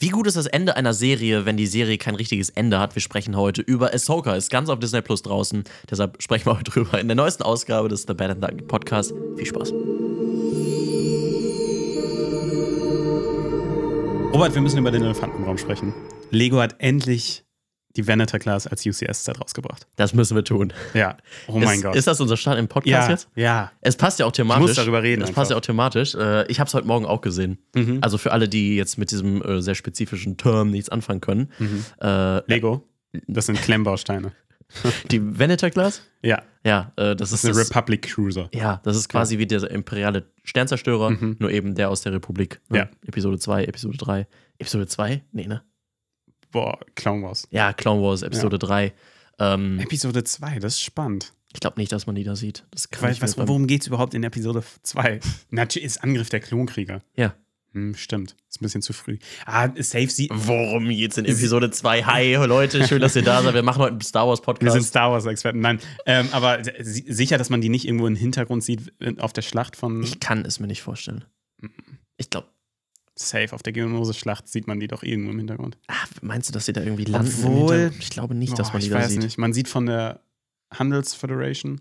Wie gut ist das Ende einer Serie, wenn die Serie kein richtiges Ende hat? Wir sprechen heute über Ahsoka. Ist ganz auf Disney Plus draußen. Deshalb sprechen wir heute drüber in der neuesten Ausgabe des The Bad and Dark Podcast. Viel Spaß. Robert, wir müssen über den Elefanten im Raum sprechen. Lego hat endlich die Venator Class als UCS-Set rausgebracht. Das müssen wir tun. Ja. Oh mein ist, Gott. Ist das unser Start im Podcast ja, jetzt? ja. Es passt ja auch thematisch. Ich muss darüber reden Es einfach. passt ja auch thematisch. Äh, Ich habe es heute Morgen auch gesehen. Mhm. Also für alle, die jetzt mit diesem äh, sehr spezifischen Term nichts anfangen können. Mhm. Äh, Lego. Das sind Klemmbausteine. die Venator Class? Ja. Ja, äh, das Das ist eine das, Republic Cruiser. Ja, das ist quasi wie der imperiale Sternzerstörer, Mhm. nur eben der aus der Republik. Ne? Ja. Episode 2, Episode 3. Episode 2? Nee, ne? Boah, Clown Wars. Ja, Clone Wars, Episode 3. Ähm, Episode 2, das ist spannend. ich glaube nicht, dass man die da sieht. Das kann Weil, ich was, worum geht es überhaupt in Episode 2? Natürlich ist Angriff der Klonkrieger. Ja. Hm, stimmt. Ist ein bisschen zu früh. Ah, Safe sie. Worum geht's in Episode 2? Hi, Leute, schön, dass ihr da seid. Wir machen heute einen Star Wars Wir Podcast. sind Star Wars-Experten. Nein, ähm, aber si- sicher, dass man die nicht irgendwo im Hintergrund sieht äh, auf der Schlacht von Ich kann es mir nicht vorstellen. Ich glaube, Safe. Auf der Geonosis-Schlacht sieht man die doch irgendwo im Hintergrund. meinst du, dass sie da irgendwie landen? Obwohl- ich glaube nicht, dass Boah, man die ich da weiß sieht. nicht. Man sieht von der Handelsföderation,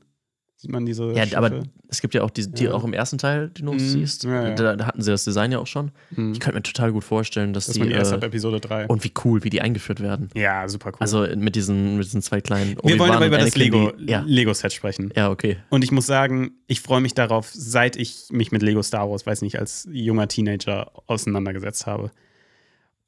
sieht man diese. Ja, Schiffe. aber es gibt ja auch die, die Ja. auch im ersten Teil, die du Mhm. siehst. Ja, ja. Da, da hatten sie das Design ja auch schon. Hm. Ich könnte mir total gut vorstellen, dass, dass die. man die erst ab äh, Episode 3. und wie cool, wie die eingeführt werden. ja, super cool. Also mit diesen, mit diesen zwei kleinen. wir wollen aber über das Anakin, Lego, Lego-Set sprechen. ja, okay. Und ich muss sagen, ich freue mich darauf, seit ich mich mit Lego Star Wars, weiß nicht, als junger Teenager auseinandergesetzt habe.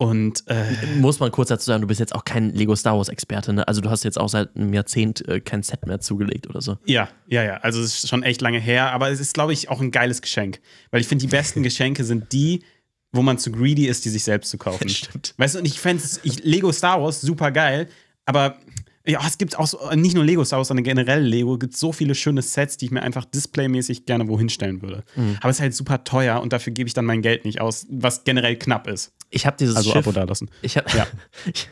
Und äh, Muss man kurz dazu sagen, du bist jetzt auch kein Lego Star Wars Experte, ne? Also du hast jetzt auch seit einem Jahrzehnt äh, kein Set mehr zugelegt oder so. ja, ja, ja. Also es ist schon echt lange her, aber es ist, glaube ich, auch ein geiles Geschenk. Weil ich finde, die besten Geschenke sind die, wo man zu greedy ist, die sich selbst zu kaufen. Stimmt. Weißt du, und ich fände Lego Star Wars super geil, aber ja, es gibt auch so, nicht nur Lego Star Wars, sondern generell Lego, gibt so viele schöne Sets, die ich mir einfach displaymäßig gerne wohin stellen würde. Mhm. Aber es ist halt super teuer und dafür gebe ich dann mein Geld nicht aus, was generell knapp ist. Ich habe dieses Also Schiff. Abo dalassen. Ich habe Ja. ich,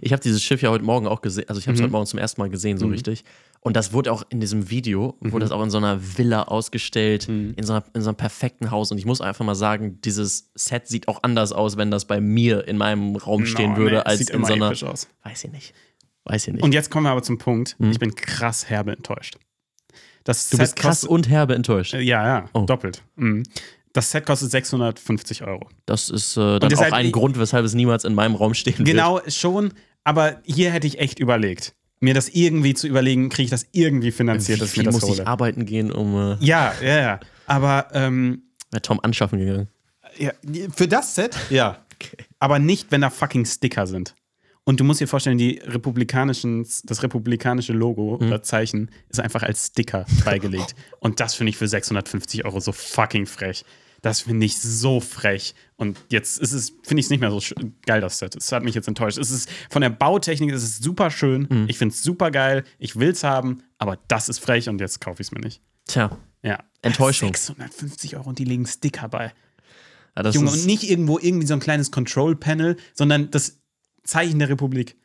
ich hab dieses Schiff ja heute Morgen auch gesehen. Also ich habe es Mhm. heute Morgen zum ersten Mal gesehen, so richtig. Und das wurde auch in diesem Video, Mhm. wurde das auch in so einer Villa ausgestellt, in, so einer, in so einem perfekten Haus. Und ich muss einfach mal sagen, dieses Set sieht auch anders aus, wenn das bei mir in meinem Raum stehen No, würde, nee, als sieht in immer so einer. aus. Weiß ich nicht. Weiß ich nicht. Und jetzt kommen wir aber zum Punkt. Mhm. Ich bin krass herbe enttäuscht. Das du Set bist krass kostet- und herbe enttäuscht. Äh, Ja, ja, Oh. doppelt. Mhm. Das Set kostet 650 Euro. Das ist äh, dann auch halt- ein Grund, weshalb es niemals in meinem Raum stehen wird. Genau, schon. Aber hier hätte ich echt überlegt, mir das irgendwie zu überlegen, kriege ich das irgendwie finanziert, Wie dass ich mir das muss ich hole. arbeiten gehen, um äh, Ja, ja, ja. Aber ähm, bei Tom anschaffen gegangen? ja, für das Set, ja. Aber nicht, wenn da fucking Sticker sind. Und du musst dir vorstellen, die republikanischen, das republikanische Logo Mhm. oder Zeichen ist einfach als Sticker beigelegt. Und das finde ich für 650 Euro so fucking frech. Das finde ich so frech. Und jetzt ist es, finde ich es nicht mehr so geil, das Set. Es hat mich jetzt enttäuscht. Es ist von der Bautechnik, es ist super schön. Mhm. Ich finde es super geil. Ich will es haben, aber das ist frech und jetzt kaufe ich es mir nicht. Tja, Ja. Enttäuschung. 650 Euro und die legen Sticker bei. ja, Junge, und nicht irgendwo irgendwie so ein kleines Control-Panel, sondern das Zeichen der Republik.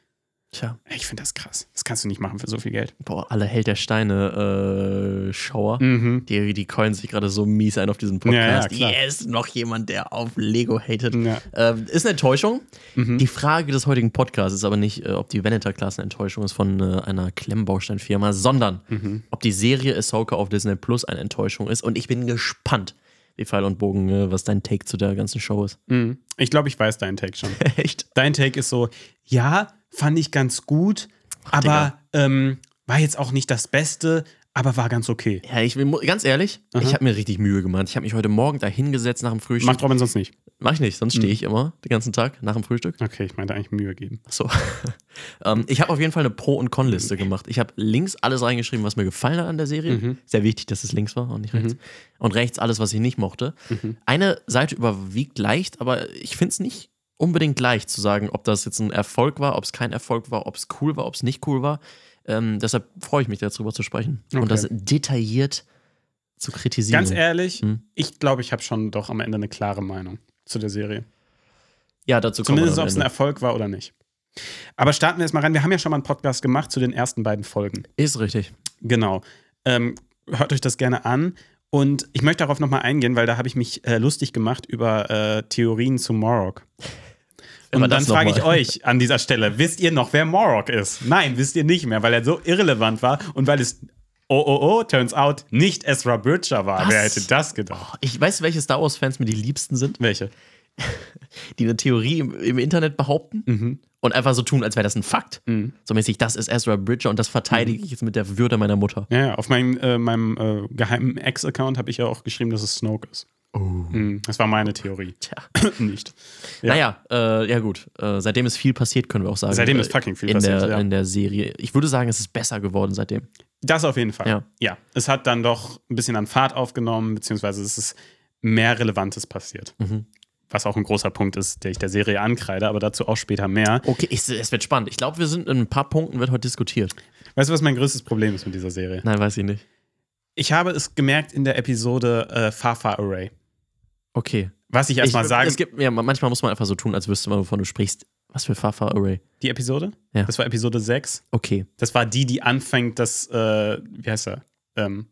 Tja, Ich finde das krass. Das kannst du nicht machen für so viel Geld. boah, alle Held der Steine äh, Schauer. Mhm. Die, die coinen sich gerade so mies ein auf diesem Ja, ja, Podcast. klar. yes, noch jemand, der auf Lego hatet. Ja. Ähm, ist eine Enttäuschung. Mhm. Die Frage des heutigen Podcasts ist aber nicht, äh, ob die Venator-Klasse eine Enttäuschung ist von äh, einer Klemmbausteinfirma, sondern Mhm. ob die Serie Ahsoka auf Disney Plus eine Enttäuschung ist. Und ich bin gespannt, wie Pfeil und Bogen, äh, was dein Take zu der ganzen Show ist. Mhm. Ich glaube, ich weiß deinen Take schon. Echt? Dein Take ist so, ja, fand ich ganz gut, aber ähm, war jetzt auch nicht das Beste, aber war ganz okay. Ja, ich bin mu- ganz ehrlich, ich habe mir richtig Mühe gemacht. Ich habe mich heute Morgen da hingesetzt nach dem Frühstück. Macht Robin sonst nicht. Mach ich nicht, sonst Mhm. stehe ich immer den ganzen Tag nach dem Frühstück. Okay, ich meinte eigentlich Mühe geben. So. ähm, ich habe auf jeden Fall eine Pro- und Con-Liste gemacht. Ich habe links alles reingeschrieben, was mir gefallen hat an der Serie. Mhm. Sehr wichtig, dass es links war und nicht rechts. Und rechts alles, was ich nicht mochte. Eine Seite überwiegt leicht, aber ich finde es nicht unbedingt leicht zu sagen, ob das jetzt ein Erfolg war, ob es kein Erfolg war, ob es cool war, ob es nicht cool war. Ähm, deshalb freue ich mich, darüber zu sprechen Okay. und das detailliert zu kritisieren. Ganz ehrlich, Hm. ich glaube, ich habe schon doch am Ende eine klare Meinung zu der Serie. ja, dazu kommen Zumindest, ob es ein. Erfolg war oder nicht. Aber starten wir erstmal rein. Wir haben ja schon mal einen Podcast gemacht zu den ersten beiden Folgen. Ist richtig. Genau. Ähm, hört euch das gerne an. Und ich möchte darauf nochmal eingehen, weil da habe ich mich äh, lustig gemacht über äh, Theorien zu Morok. Und dann frage ich euch an dieser Stelle, wisst ihr noch, wer Morok ist? Nein, wisst ihr nicht mehr, weil er so irrelevant war und weil es, oh, oh, oh, turns out, nicht Ezra Bridger war. Was? Wer hätte das gedacht? Ich weiß, welche Star Wars-Fans mir die liebsten sind, Welche? die eine Theorie im, im Internet behaupten Mhm. und einfach so tun, als wäre das ein Fakt. So mäßig, das ist Ezra Bridger und das verteidige Mhm. ich jetzt mit der Würde meiner Mutter. Ja, ja, auf meinem, äh, meinem äh, geheimen Ex-Account habe ich ja auch geschrieben, dass es Snoke ist. Mhm, Das war meine Theorie. Tja. nicht. Ja. Naja, äh, ja gut. Äh, seitdem ist viel passiert, können wir auch sagen. Seitdem äh, ist fucking viel in passiert, Der, ja. In der Serie. Ich würde sagen, es ist besser geworden seitdem. Das auf jeden Fall. Ja. ja. Es hat dann doch ein bisschen an Fahrt aufgenommen, beziehungsweise es ist mehr Relevantes passiert. Mhm. Was auch ein großer Punkt ist, der ich der Serie ankreide, aber dazu auch später mehr. Okay, ich, es wird spannend. Ich glaube, wir sind in ein paar Punkten, wird heute diskutiert. Weißt du, was mein größtes Problem ist mit dieser Serie? Nein, weiß ich nicht. Ich habe es gemerkt in der Episode äh, Far Far Array. Okay. Was ich erstmal ich, sagen. Es gibt, ja, manchmal muss man einfach so tun, als wüsste man, wovon du sprichst. Was für Fafa Array? die Episode? Ja. Das war Episode 6. Okay. Das war die, die anfängt, das, äh, wie heißt er? Ähm,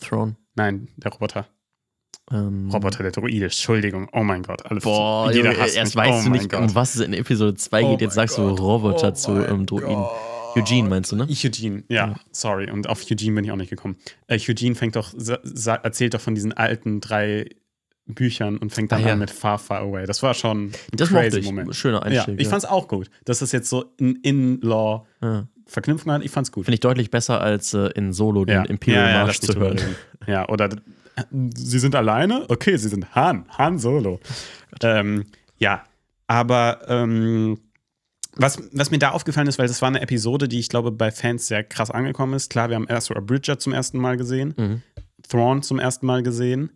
Throne. nein, der Roboter. Ähm, Roboter, der Droide, Entschuldigung. Oh mein Gott. Alle, Boah, jeder Junge, hasst erst mich. weißt oh du nicht, Gott. um was es in Episode 2 Oh geht. Jetzt sagst Gott. du Roboter Oh zu ähm, Droiden. Eugene meinst du, ne? Eugene, ja, sorry. Und auf Eugene bin ich auch nicht gekommen. Äh, Eugene fängt doch, erzählt doch von diesen alten drei Büchern und fängt dann Ah, ja. an mit Far Far Away. Das war schon ein Das crazy ich. Moment. Schöner Ja, Einstieg. ich fand's auch gut, dass das jetzt so ein In-Law ja. Verknüpfung hat. Ich fand's gut. Finde ich deutlich besser als äh, in Solo den ja. Imperial ja, ja, March zu hören. Ja, oder äh, sie sind alleine? Okay, sie sind Han, Han Solo. ähm, ja, aber ähm, was, was mir da aufgefallen ist, weil das war eine Episode, die ich glaube bei Fans sehr krass angekommen ist. Klar, wir haben Ezra Bridger zum ersten Mal gesehen, Mhm. Thrawn zum ersten Mal gesehen.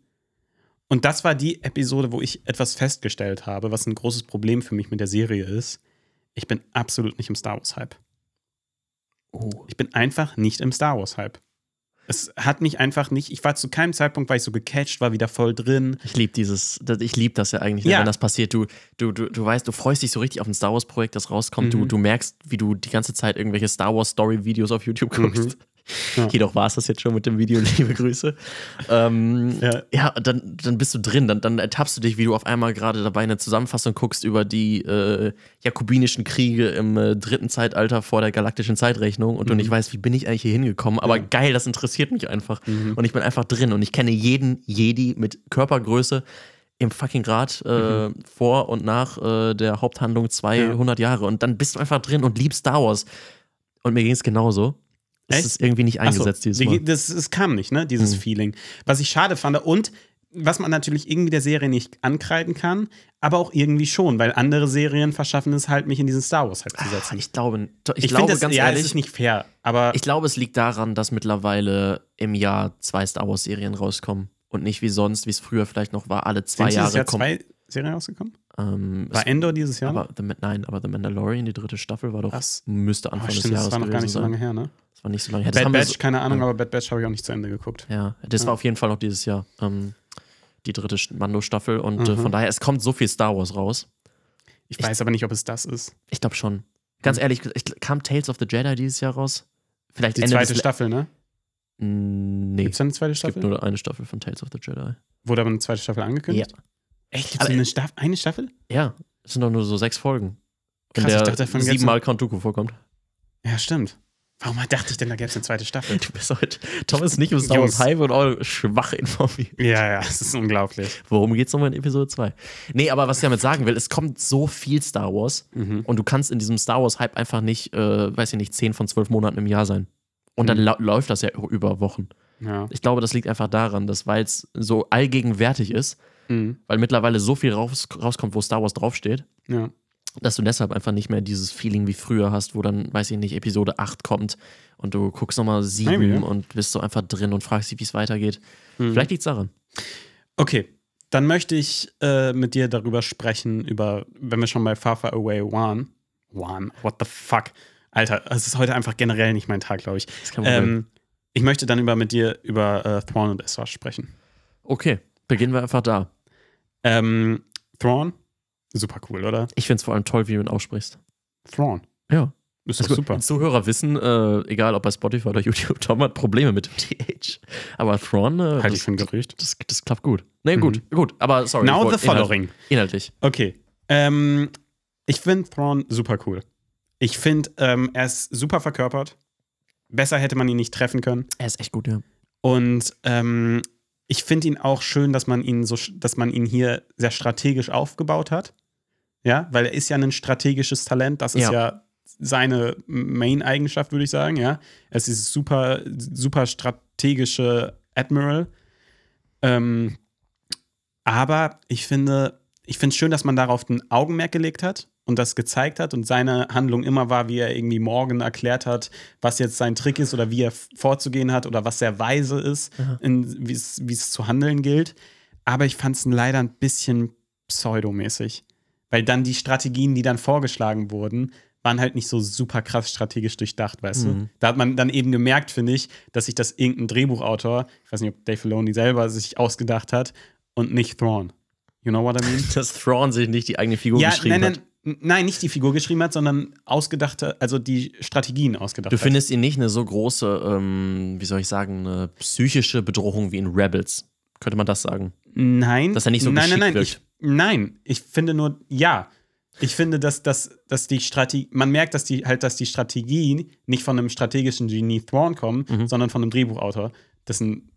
Und das war die Episode, wo ich etwas festgestellt habe, was ein großes Problem für mich mit der Serie ist. Ich bin absolut nicht im Star Wars-Hype. Oh. Ich bin einfach nicht im Star Wars-Hype. Es hat mich einfach nicht, ich war zu keinem Zeitpunkt, weil ich so gecatcht war, wieder voll drin. Ich liebe dieses, ich liebe das ja eigentlich, Ja. wenn das passiert. Du, du, du, du weißt, du freust dich so richtig auf ein Star Wars Projekt, das rauskommt. Mhm. Du, du merkst, wie du die ganze Zeit irgendwelche Star Wars Story Videos auf YouTube guckst. Mhm. Ja. Jedoch war es das jetzt schon mit dem Video, liebe Grüße. Ähm, Ja. ja, dann, dann bist du drin, dann, dann ertappst du dich, wie du auf einmal gerade dabei eine Zusammenfassung guckst über die äh, jakobinischen Kriege im äh, dritten Zeitalter vor der galaktischen Zeitrechnung und du nicht weißt, wie bin ich eigentlich hier hingekommen. Aber Mhm. Ja. geil, das interessiert mich einfach. Mhm. Und ich bin einfach drin und ich kenne jeden Jedi mit Körpergröße im fucking Rad äh, vor und nach äh, der Haupthandlung 200 Jahre. Und dann bist du einfach drin und liebst Star Wars. Und mir ging es genauso. Es Echt? ist irgendwie nicht Ach so, eingesetzt dieses die- Mal. Das, es kam nicht, ne? Dieses Mhm. Feeling. Was ich schade fand und was man natürlich irgendwie der Serie nicht ankreiden kann, aber auch irgendwie schon, weil andere Serien verschaffen es halt, mich in diesen Star Wars-Hype zu Ah, setzen. Ich glaube, ich, Ich, glaube finde, das, ganz ja, ehrlich, es ist nicht fair, aber ich glaube, es liegt daran, dass mittlerweile im Jahr zwei Star Wars Serien rauskommen und nicht wie sonst, wie es früher vielleicht noch war, alle zwei sind Jahre Jahr kommen. zwei Serien rausgekommen? Ähm, es- War Endor dieses Jahr? aber The, nein, aber The Mandalorian, die dritte Staffel, war doch Was? müsste oh, Anfang des stimmt, Jahres das war noch gar gewesen nicht so sein. lange her, ne? War nicht so lange Bad Batch, so, keine Ahnung, ja. aber Bad Batch habe ich auch nicht zu Ende geguckt. Ja, das Ja. war auf jeden Fall noch dieses Jahr. Ähm, die dritte Mando-Staffel und äh, Mhm. von daher, es kommt so viel Star Wars raus. Ich weiß aber nicht, ob es das ist. Ich glaube schon. Ganz ehrlich, ich, kam Tales of the Jedi dieses Jahr raus? Vielleicht Die Ende zweite Staffel, ne? Nee, Gibt es eine zweite es gibt Staffel? nur eine Staffel von Tales of the Jedi. Wurde aber eine zweite Staffel angekündigt? Ja. Echt? Gibt es eine, Staff eine Staffel? Ja, es sind doch nur so sechs Folgen. In Krass, ich der dachte, davon siebenmal Count Dooku vorkommt. Ja, statt Warum dachte ich denn, da gäbe es eine zweite Staffel? Du bist heute, Tom ist nicht im Star. Wars Hype und auch schwach informiert. Ja, ja, es ist unglaublich. Worum geht's nochmal in Episode 2? Nee, aber was ich damit sagen will, es kommt so viel Star Wars Mhm. und du kannst in diesem Star Wars Hype einfach nicht, äh, weiß ich nicht, 10 von 12 Monaten im Jahr sein. Und dann Mhm. läuft das ja über Wochen. Ja. Ich glaube, das liegt einfach daran, dass weil es so allgegenwärtig ist, Mhm. weil mittlerweile so viel raus, rauskommt, wo Star Wars draufsteht, ja. Dass du deshalb einfach nicht mehr dieses Feeling wie früher hast, wo dann, weiß ich nicht, Episode 8 kommt und du guckst nochmal 7 Maybe, ja. und bist so einfach drin und fragst dich, wie es weitergeht. Mhm. Vielleicht liegt es daran. Okay, dann möchte ich äh, mit dir darüber sprechen, über, wenn wir schon bei Far Far Away waren. One, what the fuck? Alter, es ist heute einfach generell nicht mein Tag, glaube ich. Ähm, ich möchte dann über mit dir über äh, Thrawn und Ezra sprechen. Okay, beginnen wir einfach da. Ähm, Thrawn, super cool, oder? Ich finde es vor allem toll, wie du ihn aussprichst. Thrawn, Ja. ist Also super. Zuhörer wissen, äh, egal ob bei Spotify oder YouTube, Tom hat Probleme mit dem TH. Aber Thrawn, äh, Halte ich das, für ein Gerücht. das, das klappt gut. Nee, gut, gut. Aber sorry. Now the following. Inhalt, inhaltlich. Okay. Ähm, Ich finde Thrawn super cool. Ich finde, ähm, er ist super verkörpert. Besser hätte man ihn nicht treffen können. Er ist echt gut, ja. Und ähm, ich finde ihn auch schön, dass man ihn so, dass man ihn hier sehr strategisch aufgebaut hat. Ja, weil er ist ja ein strategisches Talent. Das ist ja, Ja. seine Main-Eigenschaft, würde ich sagen. Ja, er ist dieses super, super strategische Admiral. Ähm, aber ich finde, ich finde es schön, dass man darauf ein Augenmerk gelegt hat und das gezeigt hat und seine Handlung immer war, wie er irgendwie morgen erklärt hat, was jetzt sein Trick ist oder wie er vorzugehen hat oder was sehr weise ist, es wie es zu handeln gilt. Aber ich fand es leider ein bisschen pseudomäßig. Weil dann die Strategien, die dann vorgeschlagen wurden, waren halt nicht so super krass strategisch durchdacht, weißt du? Da hat man dann eben gemerkt, finde ich, dass sich das irgendein Drehbuchautor, ich weiß nicht, ob Dave Filoni selber sich ausgedacht hat und nicht Thrawn. You know what I mean? Dass Thrawn sich nicht die eigene Figur ja, geschrieben nein, hat. nein, nein, nicht die Figur geschrieben hat, sondern ausgedachte, also die Strategien ausgedacht Du hat. findest ihn nicht eine so große, ähm, wie soll ich sagen, eine psychische Bedrohung wie in Rebels. Könnte man das sagen? Nein. Dass er nicht so nein, nein, nein, geschickt ich, nein, ich finde nur, ja. Ich finde, dass, dass, dass die Strategie, man merkt, dass die halt, dass die Strategien nicht von einem strategischen Genie Thrawn kommen, Mhm. sondern von einem Drehbuchautor, dessen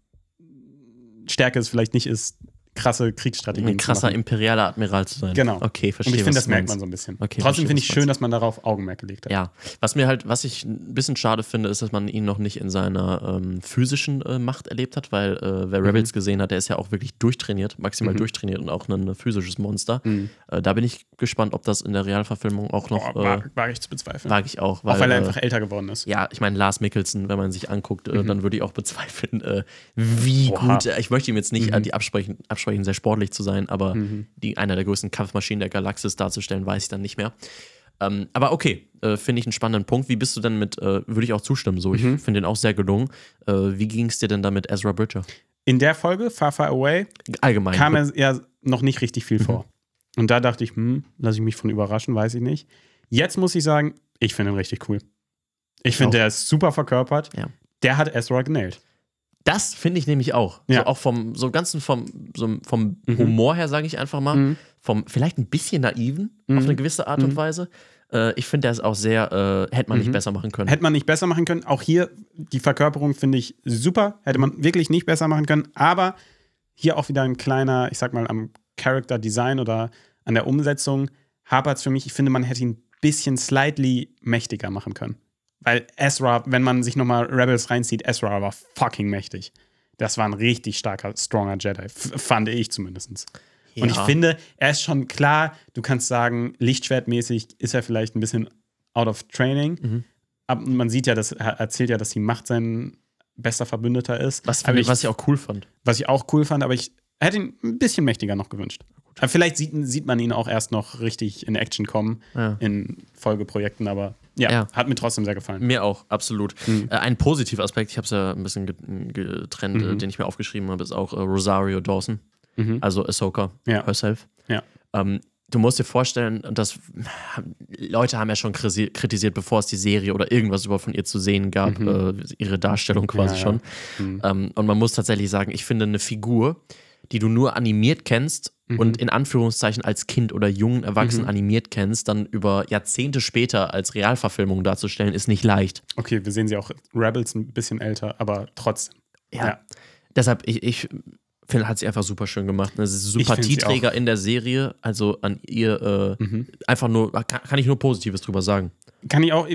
Stärke es vielleicht nicht ist, krasse Kriegsstrategien Ein krasser imperialer Admiral zu sein. Genau. Okay, verstehe. Und ich finde, das merkt man so ein bisschen. Okay, Trotzdem finde ich schön, dass man darauf Augenmerk gelegt hat. Ja, was mir halt, was ich ein bisschen schade finde, ist, dass man ihn noch nicht in seiner ähm, physischen äh, Macht erlebt hat, weil äh, wer Mhm. Rebels gesehen hat, der ist ja auch wirklich durchtrainiert, maximal durchtrainiert und auch ein physisches Monster. Mhm. Äh, da bin ich gespannt, ob das in der Realverfilmung auch noch, Boah, äh, wag, wag ich zu bezweifeln. wage ich auch. auch weil er äh, einfach älter geworden ist. ja, ich meine, Lars Mikkelsen, wenn man sich anguckt, äh, dann würde ich auch bezweifeln, äh, wie Mhm. Oha. Mhm. gut, äh, ich möchte ihm jetzt nicht äh, die absprechen, absprechen, sehr sportlich zu sein, aber die, einer der größten Kampfmaschinen der Galaxis darzustellen, weiß ich dann nicht mehr. Ähm, aber okay, äh, finde ich einen spannenden Punkt. Wie bist du denn mit, äh, würde ich auch zustimmen, so, ich Mhm. finde den auch sehr gelungen. Äh, wie ging es dir denn da mit Ezra Bridger? In der Folge, Far Far Away, Allgemein. kam er ja noch nicht richtig viel vor. Und da dachte ich, hm, lasse ich mich von überraschen, weiß ich nicht. Jetzt muss ich sagen, ich finde ihn richtig cool. Ich auch. finde, der ist super verkörpert. Ja. Der hat Ezra genäht. Das finde ich nämlich auch. Ja. So auch vom so ganzen vom, so vom Mhm. Humor her, sage ich einfach mal. Mhm. Vom vielleicht ein bisschen naiven Mhm. auf eine gewisse Art und Mhm. Weise. Äh, ich finde, der ist auch sehr, äh, hätte man nicht Mhm. besser machen können. Hätte man nicht besser machen können. Auch hier, die Verkörperung finde ich super. Hätte man wirklich nicht besser machen können. Aber hier auch wieder ein kleiner, ich sag mal, am Character Design oder an der Umsetzung hapert es für mich. Ich finde, man hätte ihn ein bisschen slightly mächtiger machen können. Weil Ezra, wenn man sich nochmal Rebels reinzieht, Ezra war fucking mächtig. Das war ein richtig starker, stronger Jedi. Fand ich zumindest. Und ich Ja. finde, er ist schon klar, du kannst sagen, lichtschwertmäßig ist er vielleicht ein bisschen out of training. Mhm. Aber man sieht ja, dass er erzählt ja, dass die Macht sein bester Verbündeter ist. was, aber ich, was ich auch cool fand. was ich auch cool fand, aber ich hätte ihn ein bisschen mächtiger noch gewünscht. Aber vielleicht sieht, sieht man ihn auch erst noch richtig in Action kommen Ja. in Folgeprojekten, aber ja, Ja. hat mir trotzdem sehr gefallen. Mir auch, absolut. Mhm. Äh, ein positiver Aspekt, ich habe es ja ein bisschen ge- getrennt, äh, Mhm. den ich mir aufgeschrieben habe, ist auch äh, Rosario Dawson, Mhm. also Ahsoka Ja. herself. Ja. Ähm, du musst dir vorstellen, und das Leute haben ja schon kritisiert, bevor es die Serie oder irgendwas über von ihr zu sehen gab, äh, ihre Darstellung quasi Mhm. Ja. schon. Mhm. Ähm, und man muss tatsächlich sagen, ich finde eine Figur, die du nur animiert kennst Mhm. und in Anführungszeichen als Kind oder jungen Erwachsenen animiert kennst, dann über Jahrzehnte später als Realverfilmung darzustellen, ist nicht leicht. Okay, wir sehen sie auch Rebels ein bisschen älter, aber trotzdem. Ja. Ja. Deshalb, ich, ich finde, hat sie einfach super schön gemacht. Eine Sympathieträger in der Serie, also an ihr, äh, Mhm. einfach nur, kann, kann ich nur Positives drüber sagen. Kann ich auch,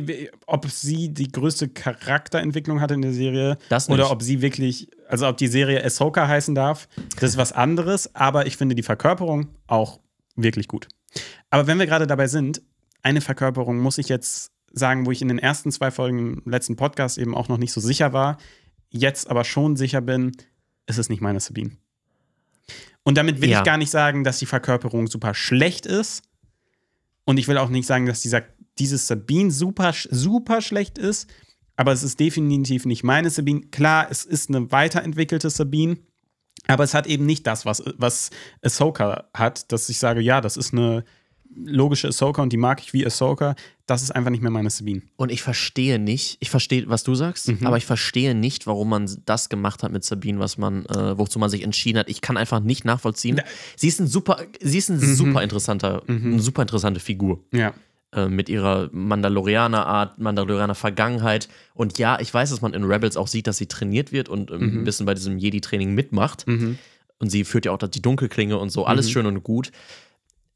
ob sie die größte Charakterentwicklung hatte in der Serie oder ob sie wirklich, also ob die Serie Ahsoka heißen darf, das ist was anderes, aber ich finde die Verkörperung auch wirklich gut. Aber wenn wir gerade dabei sind, eine Verkörperung muss ich jetzt sagen, wo ich in den ersten zwei Folgen im letzten Podcast eben auch noch nicht so sicher war, jetzt aber schon sicher bin, ist es nicht meine Sabine. Und damit will Ja. ich gar nicht sagen, dass die Verkörperung super schlecht ist. Und ich will auch nicht sagen, dass dieser, dieses Sabine super, super schlecht ist. Aber es ist definitiv nicht meine Sabine. Klar, es ist eine weiterentwickelte Sabine. Aber es hat eben nicht das, was, was Ahsoka hat, dass ich sage, ja, das ist eine logische Ahsoka und die mag ich wie Ahsoka. Das ist einfach nicht mehr meine Sabine. Und ich verstehe nicht, ich verstehe, was du sagst, Mhm. aber ich verstehe nicht, warum man das gemacht hat mit Sabine, was man, äh, wozu man sich entschieden hat. Ich kann einfach nicht nachvollziehen. Sie ist ein super, sie ist ein Mhm. super interessanter, eine super interessante Figur. Ja. Äh, mit ihrer Mandalorianer-Art, Mandalorianer-Vergangenheit. Und ja, ich weiß, dass man in Rebels auch sieht, dass sie trainiert wird und ähm, ein bisschen bei diesem Jedi-Training mitmacht. Mhm. Und sie führt ja auch die Dunkelklinge und so, alles schön und gut.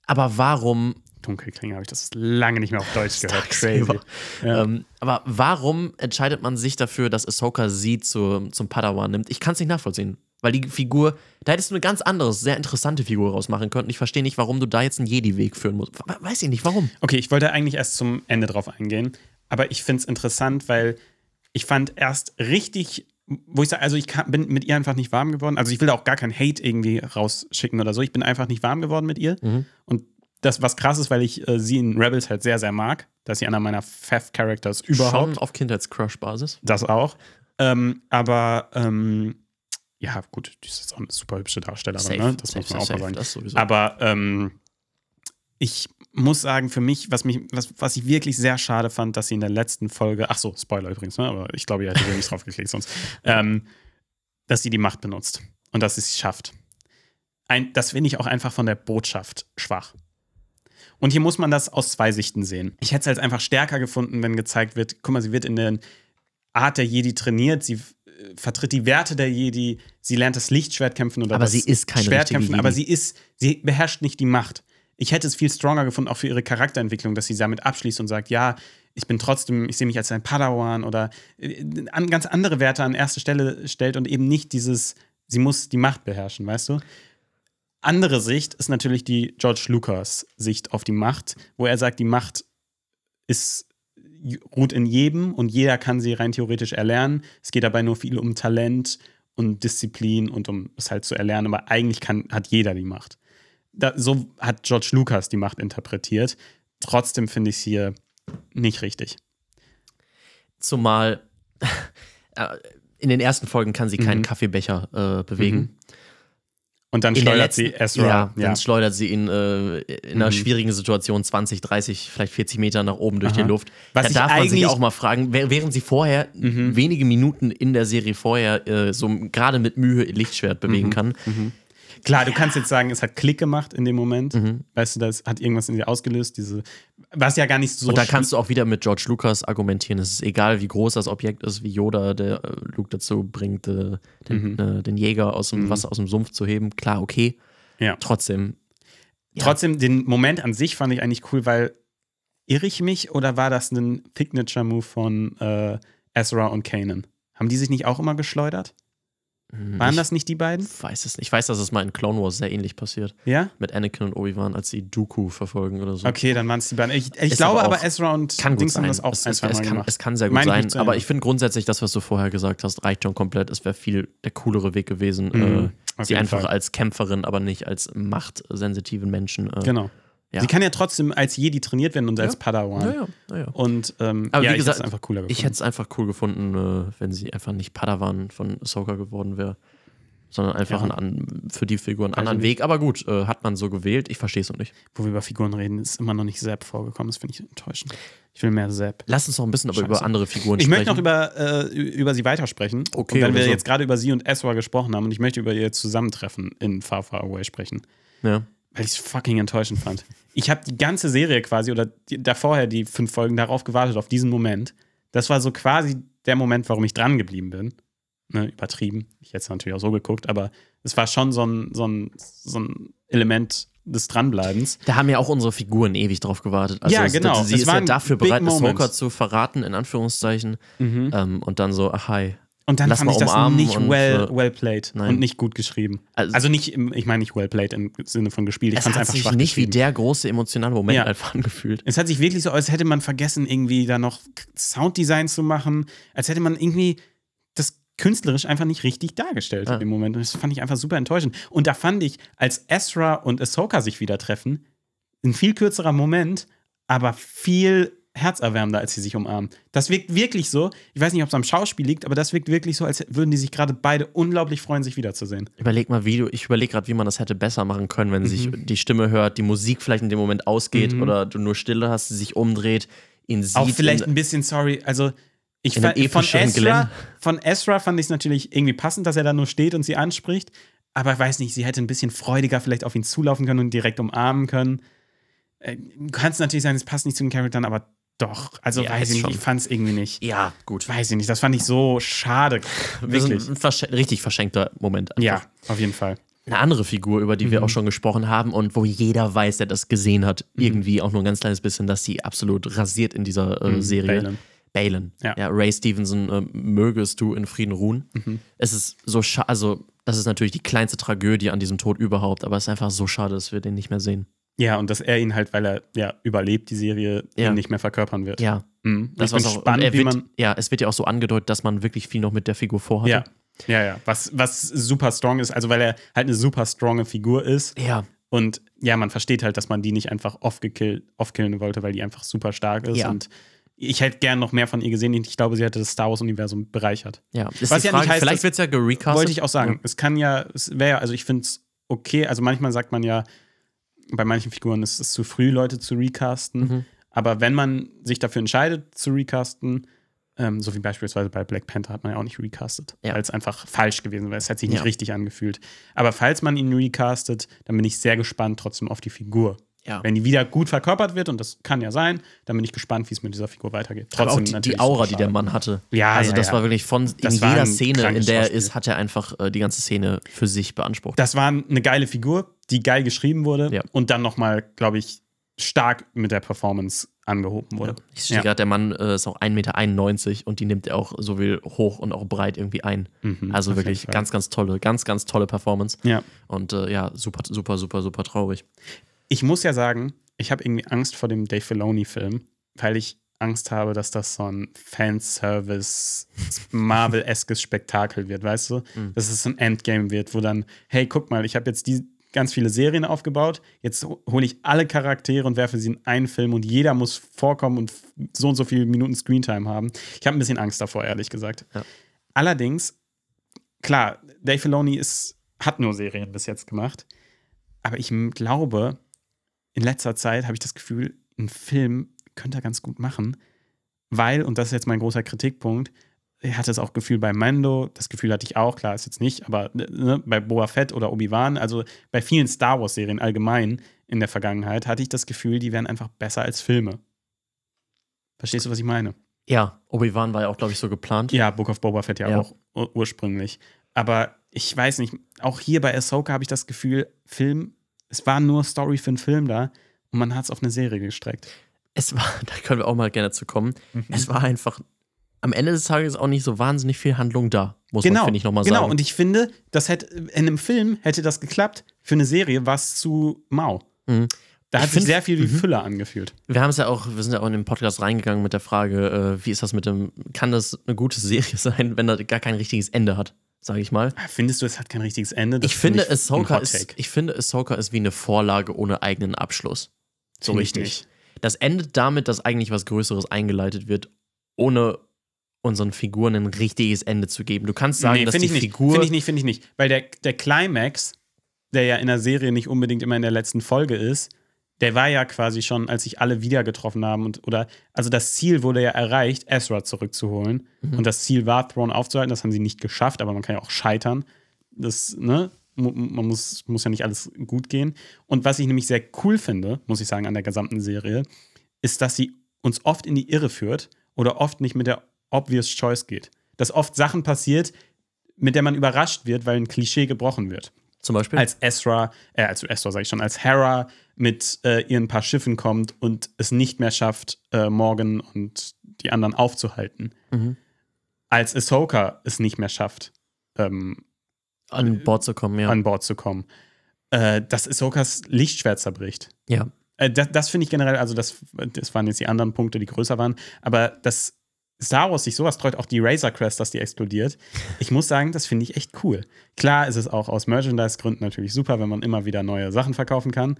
Aber warum Dunkelklinge habe ich das lange nicht mehr auf Deutsch gehört. Crazy. Ja. Ähm, aber warum entscheidet man sich dafür, dass Ahsoka sie zu, zum Padawan nimmt? Ich kann es nicht nachvollziehen. Weil die Figur, da hättest du eine ganz andere, sehr interessante Figur rausmachen können. Ich verstehe nicht, warum du da jetzt einen Jedi-Weg führen musst. We- Weiß ich nicht, warum. Okay, ich wollte eigentlich erst zum Ende drauf eingehen, aber ich finde es interessant, weil ich fand erst richtig, wo ich sage, also ich kann, bin mit ihr einfach nicht warm geworden. Also ich will da auch gar kein Hate irgendwie rausschicken oder so. Ich bin einfach nicht warm geworden mit ihr. Und das, was krass ist, weil ich äh, sie in Rebels halt sehr, sehr mag, dass sie einer meiner Fav-Characters überhaupt. Schon auf Kindheitscrush-Basis. Das auch. Ähm, aber ähm, ja, gut, die ist jetzt auch eine super hübsche Darstellerin, Safe, ne? Das safe, muss man auch safe, mal sagen. Aber ähm, ich muss sagen, für mich, was mich, was, was ich wirklich sehr schade fand, dass sie in der letzten Folge, ach so, Spoiler übrigens, ne? aber ich glaube, ihr hättet nicht drauf geklickt sonst, ähm, dass sie die Macht benutzt und dass sie es schafft. Ein, das finde ich auch einfach von der Botschaft schwach. Und hier muss man das aus zwei Sichten sehen. Ich hätte es halt einfach stärker gefunden, wenn gezeigt wird, guck mal, sie wird in der Art der Jedi trainiert, sie vertritt die Werte der Jedi, sie lernt das Lichtschwert kämpfen oder Aber das sie ist keine Schwertkämpfen, aber sie ist, sie beherrscht nicht die Macht. Ich hätte es viel stronger gefunden, auch für ihre Charakterentwicklung, dass sie damit abschließt und sagt, ja, ich bin trotzdem, ich sehe mich als ein Padawan oder äh, an, ganz andere Werte an erste Stelle stellt und eben nicht dieses, sie muss die Macht beherrschen, weißt du? Andere Sicht ist natürlich die George Lucas Sicht auf die Macht, wo er sagt, die Macht ist ruht in jedem und jeder kann sie rein theoretisch erlernen. Es geht dabei nur viel um Talent und Disziplin und um es halt zu erlernen, aber eigentlich kann, hat jeder die Macht. Da, so hat George Lucas die Macht interpretiert. Trotzdem finde ich es hier nicht richtig. Zumal äh, in den ersten Folgen kann sie keinen Kaffeebecher äh, bewegen. Und dann In schleudert letzten, sie Ezra. Ja, Ja, dann schleudert sie ihn äh, in einer schwierigen Situation 20, 30, vielleicht 40 Meter nach oben durch Aha. die Luft. Was da darf man sich Mhm. auch mal fragen, während sie vorher wenige Minuten in der Serie vorher äh, so gerade mit Mühe ihr Lichtschwert Mhm. bewegen kann. Klar, du kannst jetzt sagen, es hat Klick gemacht in dem Moment. Mhm. Weißt du, das hat irgendwas in dir ausgelöst, diese, was ja gar nicht so Und da kannst du auch wieder mit George Lucas argumentieren. Es ist egal, wie groß das Objekt ist, wie Yoda der äh, Luke dazu bringt, äh, den, Mhm. äh, den Jäger aus dem Wasser, aus dem Sumpf zu heben. Klar, okay. ja. Trotzdem, Ja. Trotzdem, den Moment an sich fand ich eigentlich cool, weil irre ich mich oder war das ein Signature-Move von äh, Ezra und Kanan? Haben die sich nicht auch immer geschleudert? Waren ich das nicht die beiden? weiß es nicht. Ich weiß, dass es mal in Clone Wars sehr ähnlich passiert. Ja? Mit Anakin und Obi-Wan, als sie Dooku verfolgen oder so. Okay, dann waren es die beiden. Ich, ich glaube aber aber, Ezra und Kann Dings haben sein. das auch es, ein, es, zwei es, Mal kann, gemacht. es kann sehr gut Meine ich sein. aber ich finde grundsätzlich, das, was du vorher gesagt hast, reicht schon komplett. Es wäre viel der coolere Weg gewesen, Mhm, äh, sie einfach Fall. als Kämpferin, aber nicht als machtsensitiven Menschen. Äh, Genau. Ja. Sie kann ja trotzdem als Jedi trainiert werden und als Padawan. Ja, ja, ja, ja. Und ähm, Aber ja, wie gesagt, ich hätte es einfach cooler gefunden. Ich hätte es einfach cool gefunden, äh, wenn sie einfach nicht Padawan von Ahsoka geworden wäre, sondern einfach Ja. einen, für die Figur einen Weiß anderen ich Weg. Aber gut, äh, hat man so gewählt. Ich verstehe es noch nicht. Wo wir über Figuren reden, ist immer noch nicht Sepp vorgekommen. Das finde ich enttäuschend. Ich will mehr Sepp. Lass uns noch ein bisschen Scheiße. über andere Figuren Ich sprechen. möchte noch über, äh, über sie weitersprechen. Okay, Und wenn wir so. jetzt gerade über sie und Ezra gesprochen haben und ich möchte über ihr Zusammentreffen in Far Far Away sprechen, ja. weil ich es fucking enttäuschend fand. Ich habe die ganze Serie quasi oder die, davorher die fünf Folgen darauf gewartet, auf diesen Moment. Das war so quasi der Moment, warum ich dran geblieben bin. Ne, übertrieben. Ich hätte es natürlich auch so geguckt, aber es war schon so ein, so ein, so ein Element des Dranbleibens. Da haben ja auch unsere Figuren ewig drauf gewartet. Also Ja, genau. Sie Es ist ja waren dafür big bereit, Ahsoka moments. zu verraten, in Anführungszeichen. Ähm, und dann so, ach hi. Und dann Lass fand ich das nicht well, äh, well played nein. und nicht gut geschrieben. Also- Also, nicht, im, ich meine nicht well played im Sinne von gespielt. Ich Es fand es einfach sich schwach nicht wie der große emotionale Moment Ja. einfach angefühlt. Es hat sich wirklich so, als hätte man vergessen, irgendwie da noch Sounddesign zu machen, als hätte man irgendwie das künstlerisch einfach nicht richtig dargestellt Ja. in dem Moment. Und das fand ich einfach super enttäuschend. Und da fand ich, als Ezra und Ahsoka sich wieder treffen, ein viel kürzerer Moment, aber viel herzerwärmender, als sie sich umarmen. Das wirkt wirklich so. Ich weiß nicht, ob es am Schauspiel liegt, aber das wirkt wirklich so, als würden die sich gerade beide unglaublich freuen, sich wiederzusehen. Überleg mal, wie du, ich überlege gerade, wie man das hätte besser machen können, wenn Mhm. sich die Stimme hört, die Musik vielleicht in dem Moment ausgeht oder du nur Stille hast, sie sich umdreht, ihn sieht. Auch vielleicht in, ein bisschen, sorry, also ich fand, von Ezra, von Ezra fand ich es natürlich irgendwie passend, dass er da nur steht und sie anspricht. Aber ich weiß nicht, sie hätte ein bisschen freudiger vielleicht auf ihn zulaufen können und direkt umarmen können. Äh, Du kannst natürlich sagen, es passt nicht zu den Charakteren, aber doch. Also Ja, weiß ich nicht, ich fand es irgendwie nicht. ja, gut. Weiß ich nicht, das fand ich so schade. Wir Wirklich. ein verschen richtig verschenkter Moment. einfach. Ja, auf jeden Fall. Eine andere Figur, über die wir Mhm. auch schon gesprochen haben und wo jeder weiß, der das gesehen hat, Mhm. irgendwie auch nur ein ganz kleines bisschen, dass sie absolut rasiert in dieser äh, Serie. Balin. Balin. Ja. Ray Stevenson, äh, mögest du in Frieden ruhen. Mhm. Es ist so schade, also das ist natürlich die kleinste Tragödie an diesem Tod überhaupt, aber es ist einfach so schade, dass wir den nicht mehr sehen. Ja, und dass er ihn halt, weil er ja überlebt, die Serie, Ja. ihn nicht mehr verkörpern wird. Ja, Mhm. das war's auch. er wie wird, man. ja, es wird ja auch so angedeutet, dass man wirklich viel noch mit der Figur vorhat. Ja, ja, ja. Was, was super strong ist, also weil er halt eine super stronge Figur ist. Ja, Und ja, man versteht halt, dass man die nicht einfach off-killen wollte, weil die einfach super stark ist. Ja. Und ich hätte gern noch mehr von ihr gesehen. Ich glaube, sie hätte das Star Wars-Universum bereichert. ja. Ist Was ja Frage, nicht heißt, vielleicht wird es ja gerecastet. Wollte ich auch sagen. Es kann ja, es wäre ja, also ich finde es okay. Also manchmal sagt man ja, bei manchen Figuren ist es zu früh, Leute zu recasten. Mhm. Aber wenn man sich dafür entscheidet, zu recasten, ähm, so wie beispielsweise bei Black Panther hat man ja auch nicht recastet, Ja. weil es einfach falsch gewesen wäre. Es hat sich nicht Ja. richtig angefühlt. Aber falls man ihn recastet, dann bin ich sehr gespannt trotzdem auf die Figur. Ja. Wenn die wieder gut verkörpert wird, und das kann ja sein, dann bin ich gespannt, wie es mit dieser Figur weitergeht. Auch Trotzdem die, die natürlich Aura, die der. Mann hatte. Ja, also ja, das ja. war wirklich von in jeder Szene, in der er ist, hat er einfach äh, die ganze Szene für sich beansprucht. Das war eine geile Figur, die geil geschrieben wurde Ja. und dann nochmal, glaube ich, stark mit der Performance angehoben wurde. Ich stehe Ja. gerade, der Mann äh, ist auch 1,91 Meter und die nimmt er auch sowohl hoch und auch breit irgendwie ein. Mhm, also wirklich ganz, ganz tolle, ganz, ganz tolle Performance. Ja. Und äh, ja, super, super, super, super traurig. Ich muss ja sagen, ich habe irgendwie Angst vor dem Dave Filoni-Film, weil ich Angst habe, dass das so ein Fanservice, Marvel-eskes Spektakel wird, weißt du? Mhm. Dass es so ein Endgame wird, wo dann, hey, guck mal, ich habe jetzt die ganz viele Serien aufgebaut, jetzt ho- hole ich alle Charaktere und werfe sie in einen Film und jeder muss vorkommen und so und so viele Minuten Screentime haben. Ich habe ein bisschen Angst davor, ehrlich gesagt. Ja. Allerdings, klar, Dave Filoni ist, hat nur Serien bis jetzt gemacht, aber ich glaube, in letzter Zeit habe ich das Gefühl, ein Film könnte er ganz gut machen, weil, und das ist jetzt mein großer Kritikpunkt, ich hatte es auch Gefühl bei Mando, das Gefühl hatte ich auch, klar ist jetzt nicht, aber ne, bei Boba Fett oder Obi-Wan, also bei vielen Star Wars-Serien allgemein in der Vergangenheit, hatte ich das Gefühl, die wären einfach besser als Filme. Verstehst du, was ich meine? Ja, Obi-Wan war ja auch, glaube ich, so geplant. Ja, Book of Boba Fett ja, Ja. auch ur ursprünglich. Aber ich weiß nicht, auch hier bei Ahsoka habe ich das Gefühl, Film, es war nur Story für einen Film da und man hat es auf eine Serie gestreckt. Es war, da können wir auch mal gerne zu kommen. Mhm. Es war einfach am Ende des Tages auch nicht so wahnsinnig viel Handlung da, muss man, Genau, finde ich, nochmal genau. sagen. Und ich finde, das hätte, in einem Film hätte das geklappt. Für eine Serie war es zu mau. Mhm. Da Ich hat sich find- sehr viel wie Füller angefühlt. Wir haben es ja auch, wir sind ja auch in den Podcast reingegangen mit der Frage, äh, wie ist das mit dem, kann das eine gute Serie sein, wenn er gar kein richtiges Ende hat, sage ich mal. Findest du, es hat kein richtiges Ende? Das Ich finde, Ahsoka ist, ich finde, Ahsoka ist wie eine Vorlage ohne eigenen Abschluss. So Finde ich richtig. Das endet damit, dass eigentlich was Größeres eingeleitet wird, ohne unseren Figuren ein richtiges Ende zu geben. Du kannst sagen, nee, dass finde die ich nicht. Figur. Finde ich nicht, finde ich nicht. Weil der, der Climax, der ja in der Serie nicht unbedingt immer in der letzten Folge ist, der war ja quasi schon, als sich alle wieder getroffen haben und oder also das Ziel wurde ja erreicht, Ezra zurückzuholen Mhm. und das Ziel war Throne aufzuhalten. Das haben sie nicht geschafft, aber man kann ja auch scheitern. Das ne, man muss muss ja nicht alles gut gehen. Und was ich nämlich sehr cool finde, muss ich sagen, an der gesamten Serie, ist, dass sie uns oft in die Irre führt oder oft nicht mit der obvious choice geht. Dass oft Sachen passiert, mit der man überrascht wird, weil ein Klischee gebrochen wird. zum Beispiel. Als Ezra, äh, als Ezra sage ich schon, als Hera mit äh, ihren paar Schiffen kommt und es nicht mehr schafft, äh, Morgan und die anderen aufzuhalten. Mhm. Als Ahsoka es nicht mehr schafft, ähm, an Bord zu kommen, ja. an Bord zu kommen. Äh, dass Ahsokas Lichtschwert zerbricht. ja. Äh, das das finde ich generell, also das, das waren jetzt die anderen Punkte, die größer waren, aber dass Star Wars sich sowas treut, auch die Razor Crest, dass die explodiert, ich muss sagen, das finde ich echt cool. Klar ist es auch aus Merchandise-Gründen natürlich super, wenn man immer wieder neue Sachen verkaufen kann,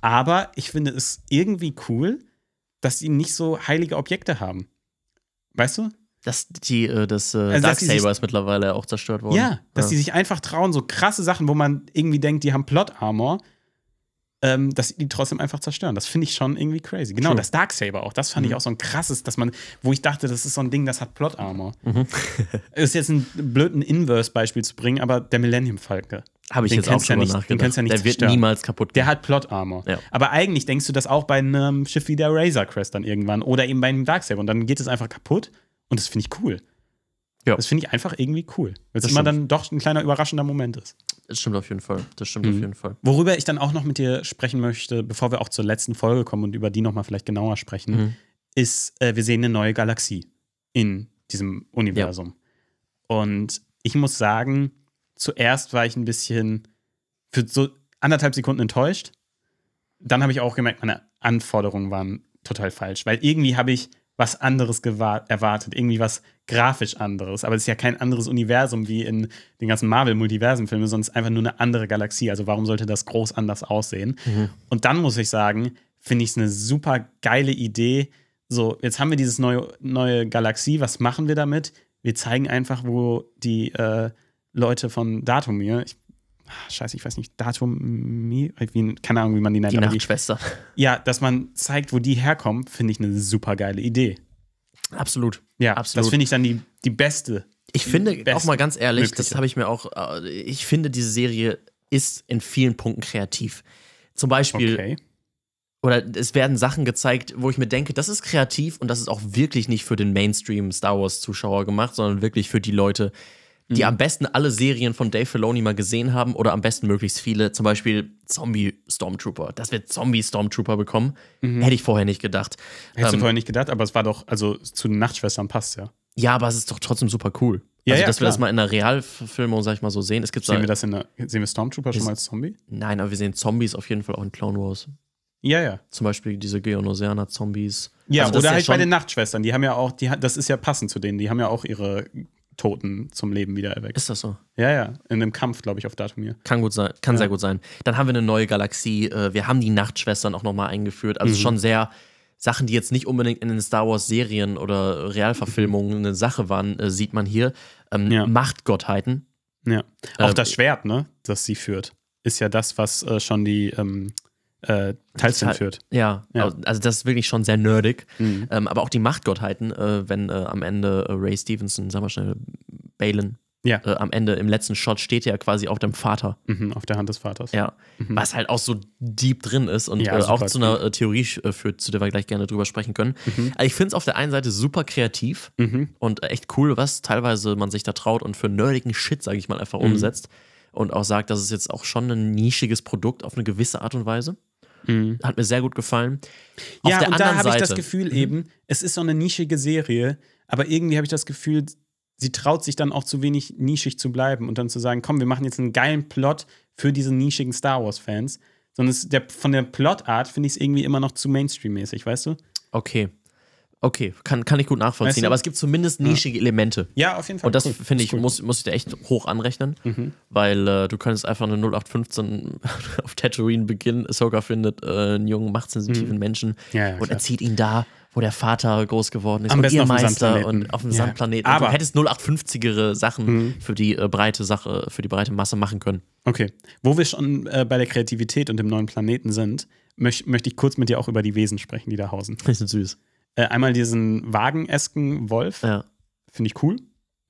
aber ich finde es irgendwie cool, dass sie nicht so heilige Objekte haben. Weißt du? Das, die, äh, das äh, Also, dass Darksaber ist mittlerweile auch zerstört worden. Ja, dass ja. die sich einfach trauen, so krasse Sachen, wo man irgendwie denkt, die haben Plot-Armor, ähm, dass die trotzdem einfach zerstören. Das finde ich schon irgendwie crazy. Genau, True. das Darksaber auch. Das fand ich auch so ein krasses, dass man, wo ich dachte, das ist so ein Ding, das hat Plot-Armor. Mhm. ist jetzt ein blöden Inverse-Beispiel zu bringen, aber der Millennium Falke. Habe ich Den jetzt auch kannst ja schon mal nicht- den nachgedacht. kannst du ja nicht Der wird zerstören. niemals kaputt Der gehen. hat Plot-Armor. Ja. Aber eigentlich denkst du das auch bei einem Schiff wie der Razor Crest dann irgendwann oder eben bei einem Darksaber und dann geht es einfach kaputt und das finde ich cool. Ja. Das finde ich einfach irgendwie cool. Weil es Das immer stimmt. dann doch ein kleiner überraschender Moment ist. Das stimmt auf jeden Fall. Das stimmt Mhm. auf jeden Fall. Worüber ich dann auch noch mit dir sprechen möchte, bevor wir auch zur letzten Folge kommen und über die nochmal vielleicht genauer sprechen, Mhm. ist, äh, wir sehen eine neue Galaxie in diesem Universum. Und ich muss sagen, zuerst war ich ein bisschen für so anderthalb Sekunden enttäuscht. Dann habe ich auch gemerkt, meine Anforderungen waren total falsch, weil irgendwie habe ich was anderes erwartet, irgendwie was grafisch anderes. Aber es ist ja kein anderes Universum wie in den ganzen Marvel-Multiversen-Filmen, sondern es ist einfach nur eine andere Galaxie. Also warum sollte das groß anders aussehen? Und dann muss ich sagen, finde ich es eine super geile Idee. So, jetzt haben wir dieses neue, neue Galaxie. Was machen wir damit? Wir zeigen einfach, wo die äh, Leute von Datumir, ich, ah, scheiße, ich weiß nicht, Datumir, wie, keine Ahnung, wie man die nennt. Die Nachtschwester. ja, dass man zeigt, wo die herkommen, finde ich eine super geile Idee. Absolut. Ja, Absolut. das finde ich dann die, die beste. Ich finde, Best auch mal ganz ehrlich, das mögliche. habe ich mir auch, äh, ich finde, diese Serie ist in vielen Punkten kreativ. Zum Beispiel, Okay. oder es werden Sachen gezeigt, wo ich mir denke, das ist kreativ und das ist auch wirklich nicht für den Mainstream Star Wars Zuschauer gemacht, sondern wirklich für die Leute, die Mhm. am besten alle Serien von Dave Filoni mal gesehen haben oder am besten möglichst viele. Zum Beispiel Zombie Stormtrooper. Dass wir Zombie Stormtrooper bekommen, hätte ich vorher nicht gedacht. Mhm. Hättest du Ähm, vorher nicht gedacht, aber es war doch, also zu den Nachtschwestern passt ja. ja, aber es ist doch trotzdem super cool. Ja, also, ja, dass wir das klar. mal in einer Realverfilmung, sag ich mal so sehen. Es gibt Sehen so, wir das in der, sehen wir Stormtrooper schon mal als Zombie? Nein, aber wir sehen Zombies auf jeden Fall auch in Clone Wars. Ja, ja. Zum Beispiel diese Geonosianer-Zombies. Ja, Also oder ist halt bei den Nachtschwestern, die haben ja auch, die, das ist ja passend zu denen, die haben ja auch ihre Toten zum Leben wieder erweckt. Ist das so? Ja, ja, in einem Kampf, glaube ich, auf Datumir. Kann gut sein, kann Ja. sehr gut sein. Dann haben wir eine neue Galaxie. äh, Wir haben die Nachtschwestern auch nochmal eingeführt. Also Mhm. schon sehr Sachen, die jetzt nicht unbedingt in den Star Wars-Serien oder Realverfilmungen eine Sache waren, äh, sieht man hier. Ähm, Ja. Machtgottheiten. Ja. Auch Ähm, das Schwert, ne, das sie führt, ist ja das, was äh, schon die ähm, äh, Talzin Tal- führt. Ja, Ja. also das ist wirklich schon sehr nerdig. Mhm. Ähm, aber auch die Machtgottheiten, äh, wenn äh, am Ende äh, Ray Stevenson, sag mal schnell, Balin, Ja. äh, am Ende im letzten Shot steht ja quasi auf dem Vater. Mhm, auf der Hand des Vaters. Ja, was halt auch so deep drin ist und Ja, äh, auch zu einer Theorie führt, zu der wir gleich gerne drüber sprechen können. Also ich finde es auf der einen Seite super kreativ Mhm. und echt cool, was teilweise man sich da traut und für nerdigen Shit, sage ich mal, einfach Mhm. umsetzt und auch sagt, das ist jetzt auch schon ein nischiges Produkt auf eine gewisse Art und Weise. Mhm. Hat mir sehr gut gefallen. Auf Ja, der und anderen da habe ich das Gefühl eben, es ist so eine nischige Serie, aber irgendwie habe ich das Gefühl, sie traut sich dann auch zu wenig nischig zu bleiben und dann zu sagen, komm, wir machen jetzt einen geilen Plot für diese nischigen Star Wars-Fans. Sondern es, der, von der Plotart finde ich es irgendwie immer noch zu Mainstream-mäßig, weißt du? Okay. Okay, kann, kann ich gut nachvollziehen. Weißt du? Aber es gibt zumindest nischige Elemente. Ja, auf jeden Fall. Und das Cool. finde ich, cool. Mhm. muss, muss ich dir echt hoch anrechnen, weil äh, du könntest einfach eine 0815 auf Tatooine beginnen. Ahsoka findet äh, einen jungen, machtsensitiven Menschen Mhm. Ja, ja, und klar. erzieht ihn da, wo der Vater groß geworden ist Am und besten ihr Meister und auf dem Ja. Sandplaneten. Und Aber- Mhm. du hättest 0850-ere Sachen für die äh, breite Sache, für die breite Masse machen können. Okay. Wo wir schon äh, bei der Kreativität und dem neuen Planeten sind, möch, möchte ich kurz mit dir auch über die Wesen sprechen, die da hausen. Die sind süß. Äh, einmal diesen wagenesken Wolf, Ja, finde ich cool.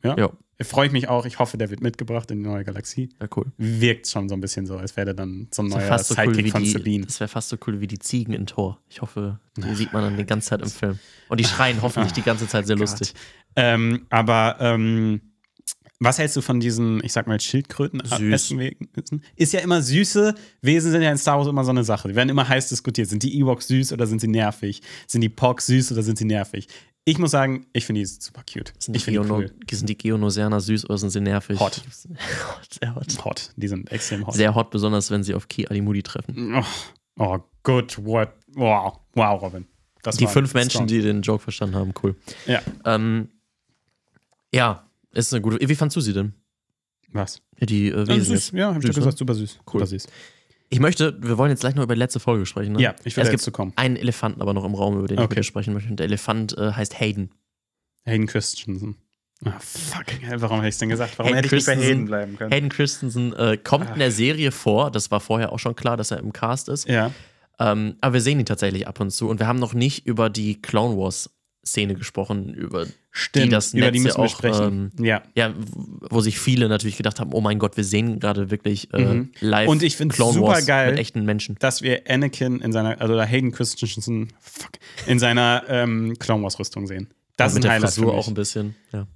Ja. ja, Freue ich mich auch. Ich hoffe, der wird mitgebracht in die neue Galaxie. ja cool. Wirkt schon so ein bisschen so, als wäre der dann so ein wäre neuer so cool Sidekick von die, Sabine. das wär fast so cool wie die Ziegen in Tor. Ich hoffe, die sieht man dann die ganze Zeit im Film. Und die schreien hoffentlich die ganze Zeit sehr lustig. Ähm, aber ähm, was hältst du von diesen, ich sag mal, Schildkröten? Süß. Wesen? Ist ja immer süße Wesen sind ja in Star Wars immer so eine Sache. Die werden immer heiß diskutiert. Sind die Ewoks süß oder sind sie nervig? Sind die Pogs süß oder sind sie nervig? Ich muss sagen, ich finde die super cute. Sind die, ich Geono cool. sind die Geonosianer süß oder sind sie nervig? Hot. hot sehr hot. Hot. Die sind extrem hot. Sehr hot, besonders wenn sie auf Ki Alimudi treffen. oh, oh, good. What? Wow. Wow, Robin. Das Die fünf Menschen, strong. die den Joke verstanden haben, cool. Ja. Ähm, ja, ist eine gute. Wie fandst du sie denn? Was? Die äh, Wesen süß. Ja, hab ich Süß, doch gesagt, super süß. Cool. Super süß. Ich möchte, wir wollen jetzt gleich noch über die letzte Folge sprechen. Ne? Ja, ich es jetzt gibt zu kommen. einen Elefanten aber noch im Raum, über den ich Okay. dir sprechen möchte. Und der Elefant äh, heißt Hayden. Hayden Christensen. Ah, fucking hell, warum hätte ich es denn gesagt? Warum Hayden hätte ich nicht bei Hayden bleiben können? Hayden Christensen äh, kommt in der Serie vor. Das war vorher auch schon klar, dass er im Cast ist. Ja. Ähm, aber wir sehen ihn tatsächlich ab und zu. Und wir haben noch nicht über die Clone Wars Szene gesprochen, über Stimmt, das die Netz müssen ja wir auch, sprechen. ja. ja, wo sich viele natürlich gedacht haben, oh mein Gott, wir sehen gerade wirklich äh, Mhm. live Und ich find's Clone super geil, mit echten Menschen. Dass wir Anakin in seiner, also Hayden Christensen, fuck, in seiner ähm, Clone Wars Rüstung sehen. Das mit ist ein der Highlight für Frisur mich. auch ein bisschen. Ja.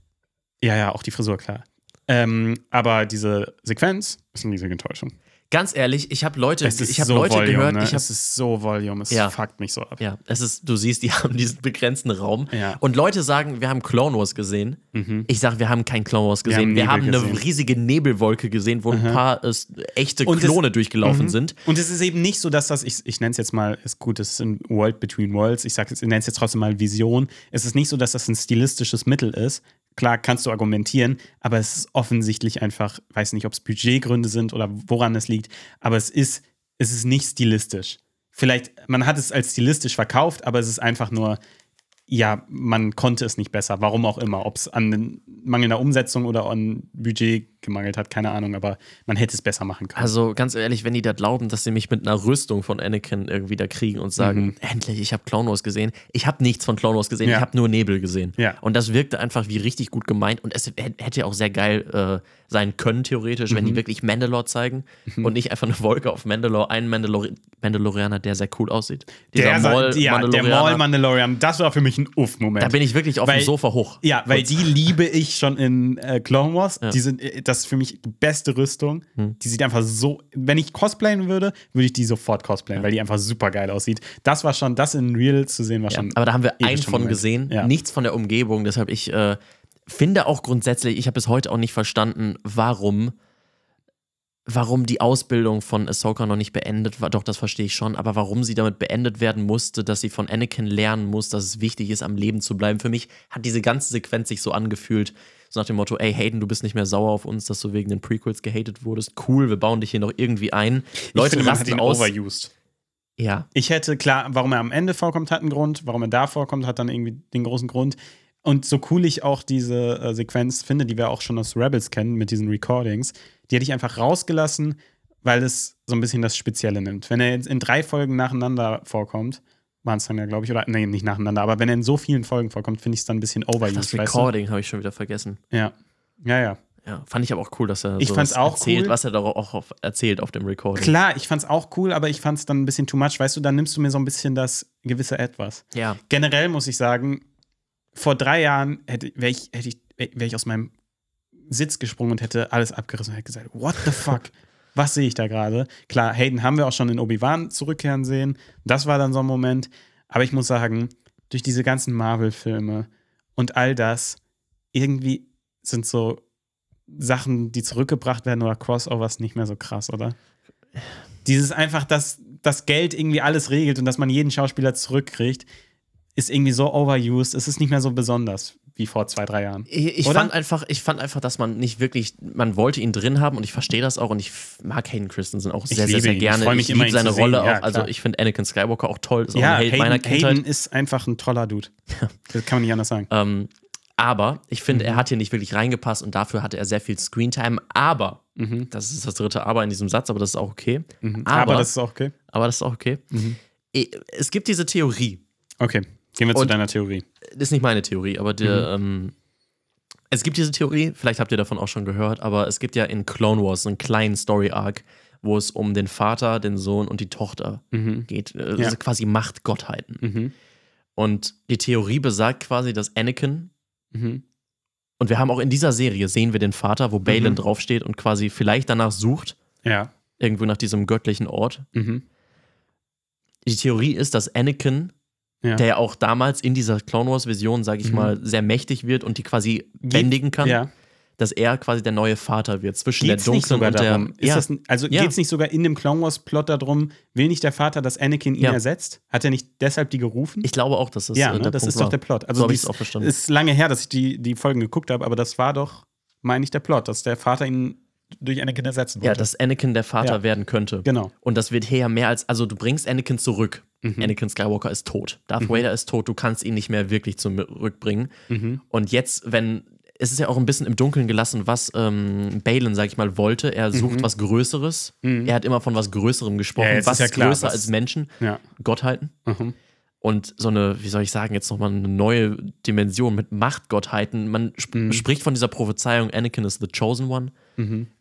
Ja, ja, auch die Frisur, klar. Ähm, aber diese Sequenz ist eine riesige Enttäuschung. Ganz ehrlich, ich habe Leute, Es ich habe so Leute Volume, gehört, ne? ich habe es ist so Volume, es Ja. fuckt mich so ab. ja, es ist, du siehst, die haben diesen begrenzten Raum. Ja. Und Leute sagen, wir haben Clone Wars gesehen. Mhm. Ich sage, wir haben kein Clone Wars Wir gesehen. haben Wir haben, eine gesehen. riesige Nebelwolke gesehen, wo ein paar äh, echte Und es- Klone durchgelaufen Mhm. sind. Und es ist eben nicht so, dass das, ich, ich nenne es jetzt mal, ist gut, es ist ein World Between Worlds, ich, ich nenne es jetzt trotzdem mal Vision. Es ist nicht so, dass das ein stilistisches Mittel ist. Klar, kannst du argumentieren, aber es ist offensichtlich einfach, weiß nicht, ob es Budgetgründe sind oder woran es liegt, aber es ist, es ist nicht stilistisch. Vielleicht, man hat es als stilistisch verkauft, aber es ist einfach nur, ja, man konnte es nicht besser, warum auch immer. Ob es an mangelnder Umsetzung oder an Budget gemangelt hat, keine Ahnung, aber man hätte es besser machen können. Also ganz ehrlich, wenn die da glauben, dass sie mich mit einer Rüstung von Anakin irgendwie da kriegen und sagen, Mhm. endlich, ich habe Clone Wars gesehen. Ich habe nichts von Clone Wars gesehen, Ja. ich habe nur Nebel gesehen. Ja. Und das wirkte einfach wie richtig gut gemeint und es hä- hätte auch sehr geil äh, sein können, theoretisch, wenn Mhm. die wirklich Mandalore zeigen und nicht einfach eine Wolke auf Mandalore, einen Mandalori Mandalorianer, der sehr cool aussieht. Der, Maul- ja, der Mandalorianer. Maul Mandalorian, das war für mich ein Uff-Moment. Da bin ich wirklich auf Weil- dem Sofa hoch. ja, weil die liebe ich schon in äh, Clone Wars. Ja. Die sind, äh, das ist für mich die beste Rüstung. Hm. Die sieht einfach so, wenn ich cosplayen würde, würde ich die sofort cosplayen, weil die einfach super geil aussieht. Das war schon, das in Real zu sehen, war Ja, schon. aber da haben wir einen schon von Moment. gesehen, Ja. nichts von der Umgebung. Deshalb ich äh, finde auch grundsätzlich, ich habe bis heute auch nicht verstanden, warum, warum die Ausbildung von Ahsoka noch nicht beendet war. Doch, das verstehe ich schon, aber warum sie damit beendet werden musste, dass sie von Anakin lernen muss, dass es wichtig ist, am Leben zu bleiben. Für mich hat diese ganze Sequenz sich so angefühlt, so nach dem Motto, ey Hayden, du bist nicht mehr sauer auf uns, dass du wegen den Prequels gehatet wurdest. Cool, wir bauen dich hier noch irgendwie ein. ich Leute finde, man hat ihn aus. overused. Ja, Ich hätte, klar, warum er am Ende vorkommt, hat einen Grund. Warum er da vorkommt, hat dann irgendwie den großen Grund. Und so cool ich auch diese äh, Sequenz finde, die wir auch schon aus Rebels kennen mit diesen Recordings, die hätte ich einfach rausgelassen, weil es so ein bisschen das Spezielle nimmt. Wenn er jetzt in drei Folgen nacheinander vorkommt, waren es dann ja, glaube ich, oder nee, nicht nacheinander, aber wenn er in so vielen Folgen vorkommt, finde ich es dann ein bisschen overused. das? Recording habe ich schon wieder vergessen. Ja. Ja, ja. Ja, fand ich aber auch cool, dass er Ich sowas fand's auch erzählt, cool. was er da auch auf, erzählt auf dem Recording. Klar, ich fand's auch cool, aber ich fand's dann ein bisschen too much. Weißt du, dann nimmst du mir so ein bisschen das gewisse Etwas. Ja, generell muss ich sagen, vor drei Jahren hätte, wäre ich, hätte ich, wär ich aus meinem Sitz gesprungen und hätte alles abgerissen und hätte gesagt, what the fuck? Was sehe ich da gerade? Klar, Hayden haben wir auch schon in Obi-Wan zurückkehren sehen. Das war dann so ein Moment. Aber ich muss sagen, durch diese ganzen Marvel-Filme und all das, irgendwie sind so Sachen, die zurückgebracht werden oder Crossovers nicht mehr so krass, oder? Dieses einfach, dass das Geld irgendwie alles regelt und dass man jeden Schauspieler zurückkriegt, ist irgendwie so overused. Es ist nicht mehr so besonders wie vor zwei, drei Jahren. ich, ich fand einfach, ich fand einfach, dass man nicht wirklich, man wollte ihn drin haben und ich verstehe das auch und ich mag Hayden Christensen auch Ich sehr, sehr, sehr ihn. Ich gerne. freu mich ich immer, seine. Rolle Ja, auch. Also klar. ich finde Anakin Skywalker auch toll, ist auch ja, ein Held meiner Hayden, Kindheit. Hayden ist einfach ein toller Dude. Das kann man nicht anders sagen. Ähm, aber ich finde, Mhm. er hat hier nicht wirklich reingepasst und dafür hatte er sehr viel Screentime. Aber, Mhm. das ist das dritte Aber in diesem Satz, aber das ist auch okay. Mhm. Aber- Aber, das ist auch okay. Aber das ist auch okay. Mhm. Eh, Es gibt diese Theorie, Okay, gehen wir zu Und- deiner Theorie. das ist nicht meine Theorie, aber der, Mhm. ähm, es gibt diese Theorie, vielleicht habt ihr davon auch schon gehört, aber es gibt ja in Clone Wars einen kleinen Story-Arc, wo es um den Vater, den Sohn und die Tochter Mhm. geht. Äh, Ja. Das sind quasi Machtgottheiten. Mhm. Und die Theorie besagt quasi, dass Anakin, Mhm. und wir haben auch in dieser Serie, sehen wir den Vater, wo Balin Mhm. draufsteht und quasi vielleicht danach sucht, Ja. irgendwo nach diesem göttlichen Ort. Mhm. Die Theorie ist, dass Anakin, Ja. der ja auch damals in dieser Clone Wars-Vision, sage ich Mhm. mal, sehr mächtig wird und die quasi bändigen kann, Ja. dass er quasi der neue Vater wird zwischen Geht's der nicht dunklen sogar und der. ja, das, also geht es nicht sogar in dem Clone Wars Plot darum, will nicht der Vater, dass Anakin ihn ersetzt? Hat er nicht deshalb die gerufen? ich glaube auch, dass das ja, äh, ne? das Punkt ist doch war. der Plot. so Also habe dies, ich es auch verstanden. ist lange her, dass ich die, die Folgen geguckt habe, aber das war doch, meine ich, der Plot, dass der Vater ihn durch Anakin ersetzen wollte. Ja, dass Anakin der Vater Ja. werden könnte. Genau. Und das wird hier ja mehr als, also du bringst Anakin zurück. Mhm. Anakin Skywalker ist tot. Darth Vader ist tot, du kannst ihn nicht mehr wirklich zurückbringen. Mhm. Und jetzt, wenn, es ist ja auch ein bisschen im Dunkeln gelassen, was ähm, Balin, sag ich mal, wollte. Er sucht was Größeres. Er hat immer von was Größerem gesprochen. Mhm. Ja, was ist ja klar, größer was- als Menschen? Ja. Gottheiten. Mhm. Und so eine, wie soll ich sagen, jetzt nochmal eine neue Dimension mit Machtgottheiten. Man sp Mhm. spricht von dieser Prophezeiung, Anakin is the chosen one.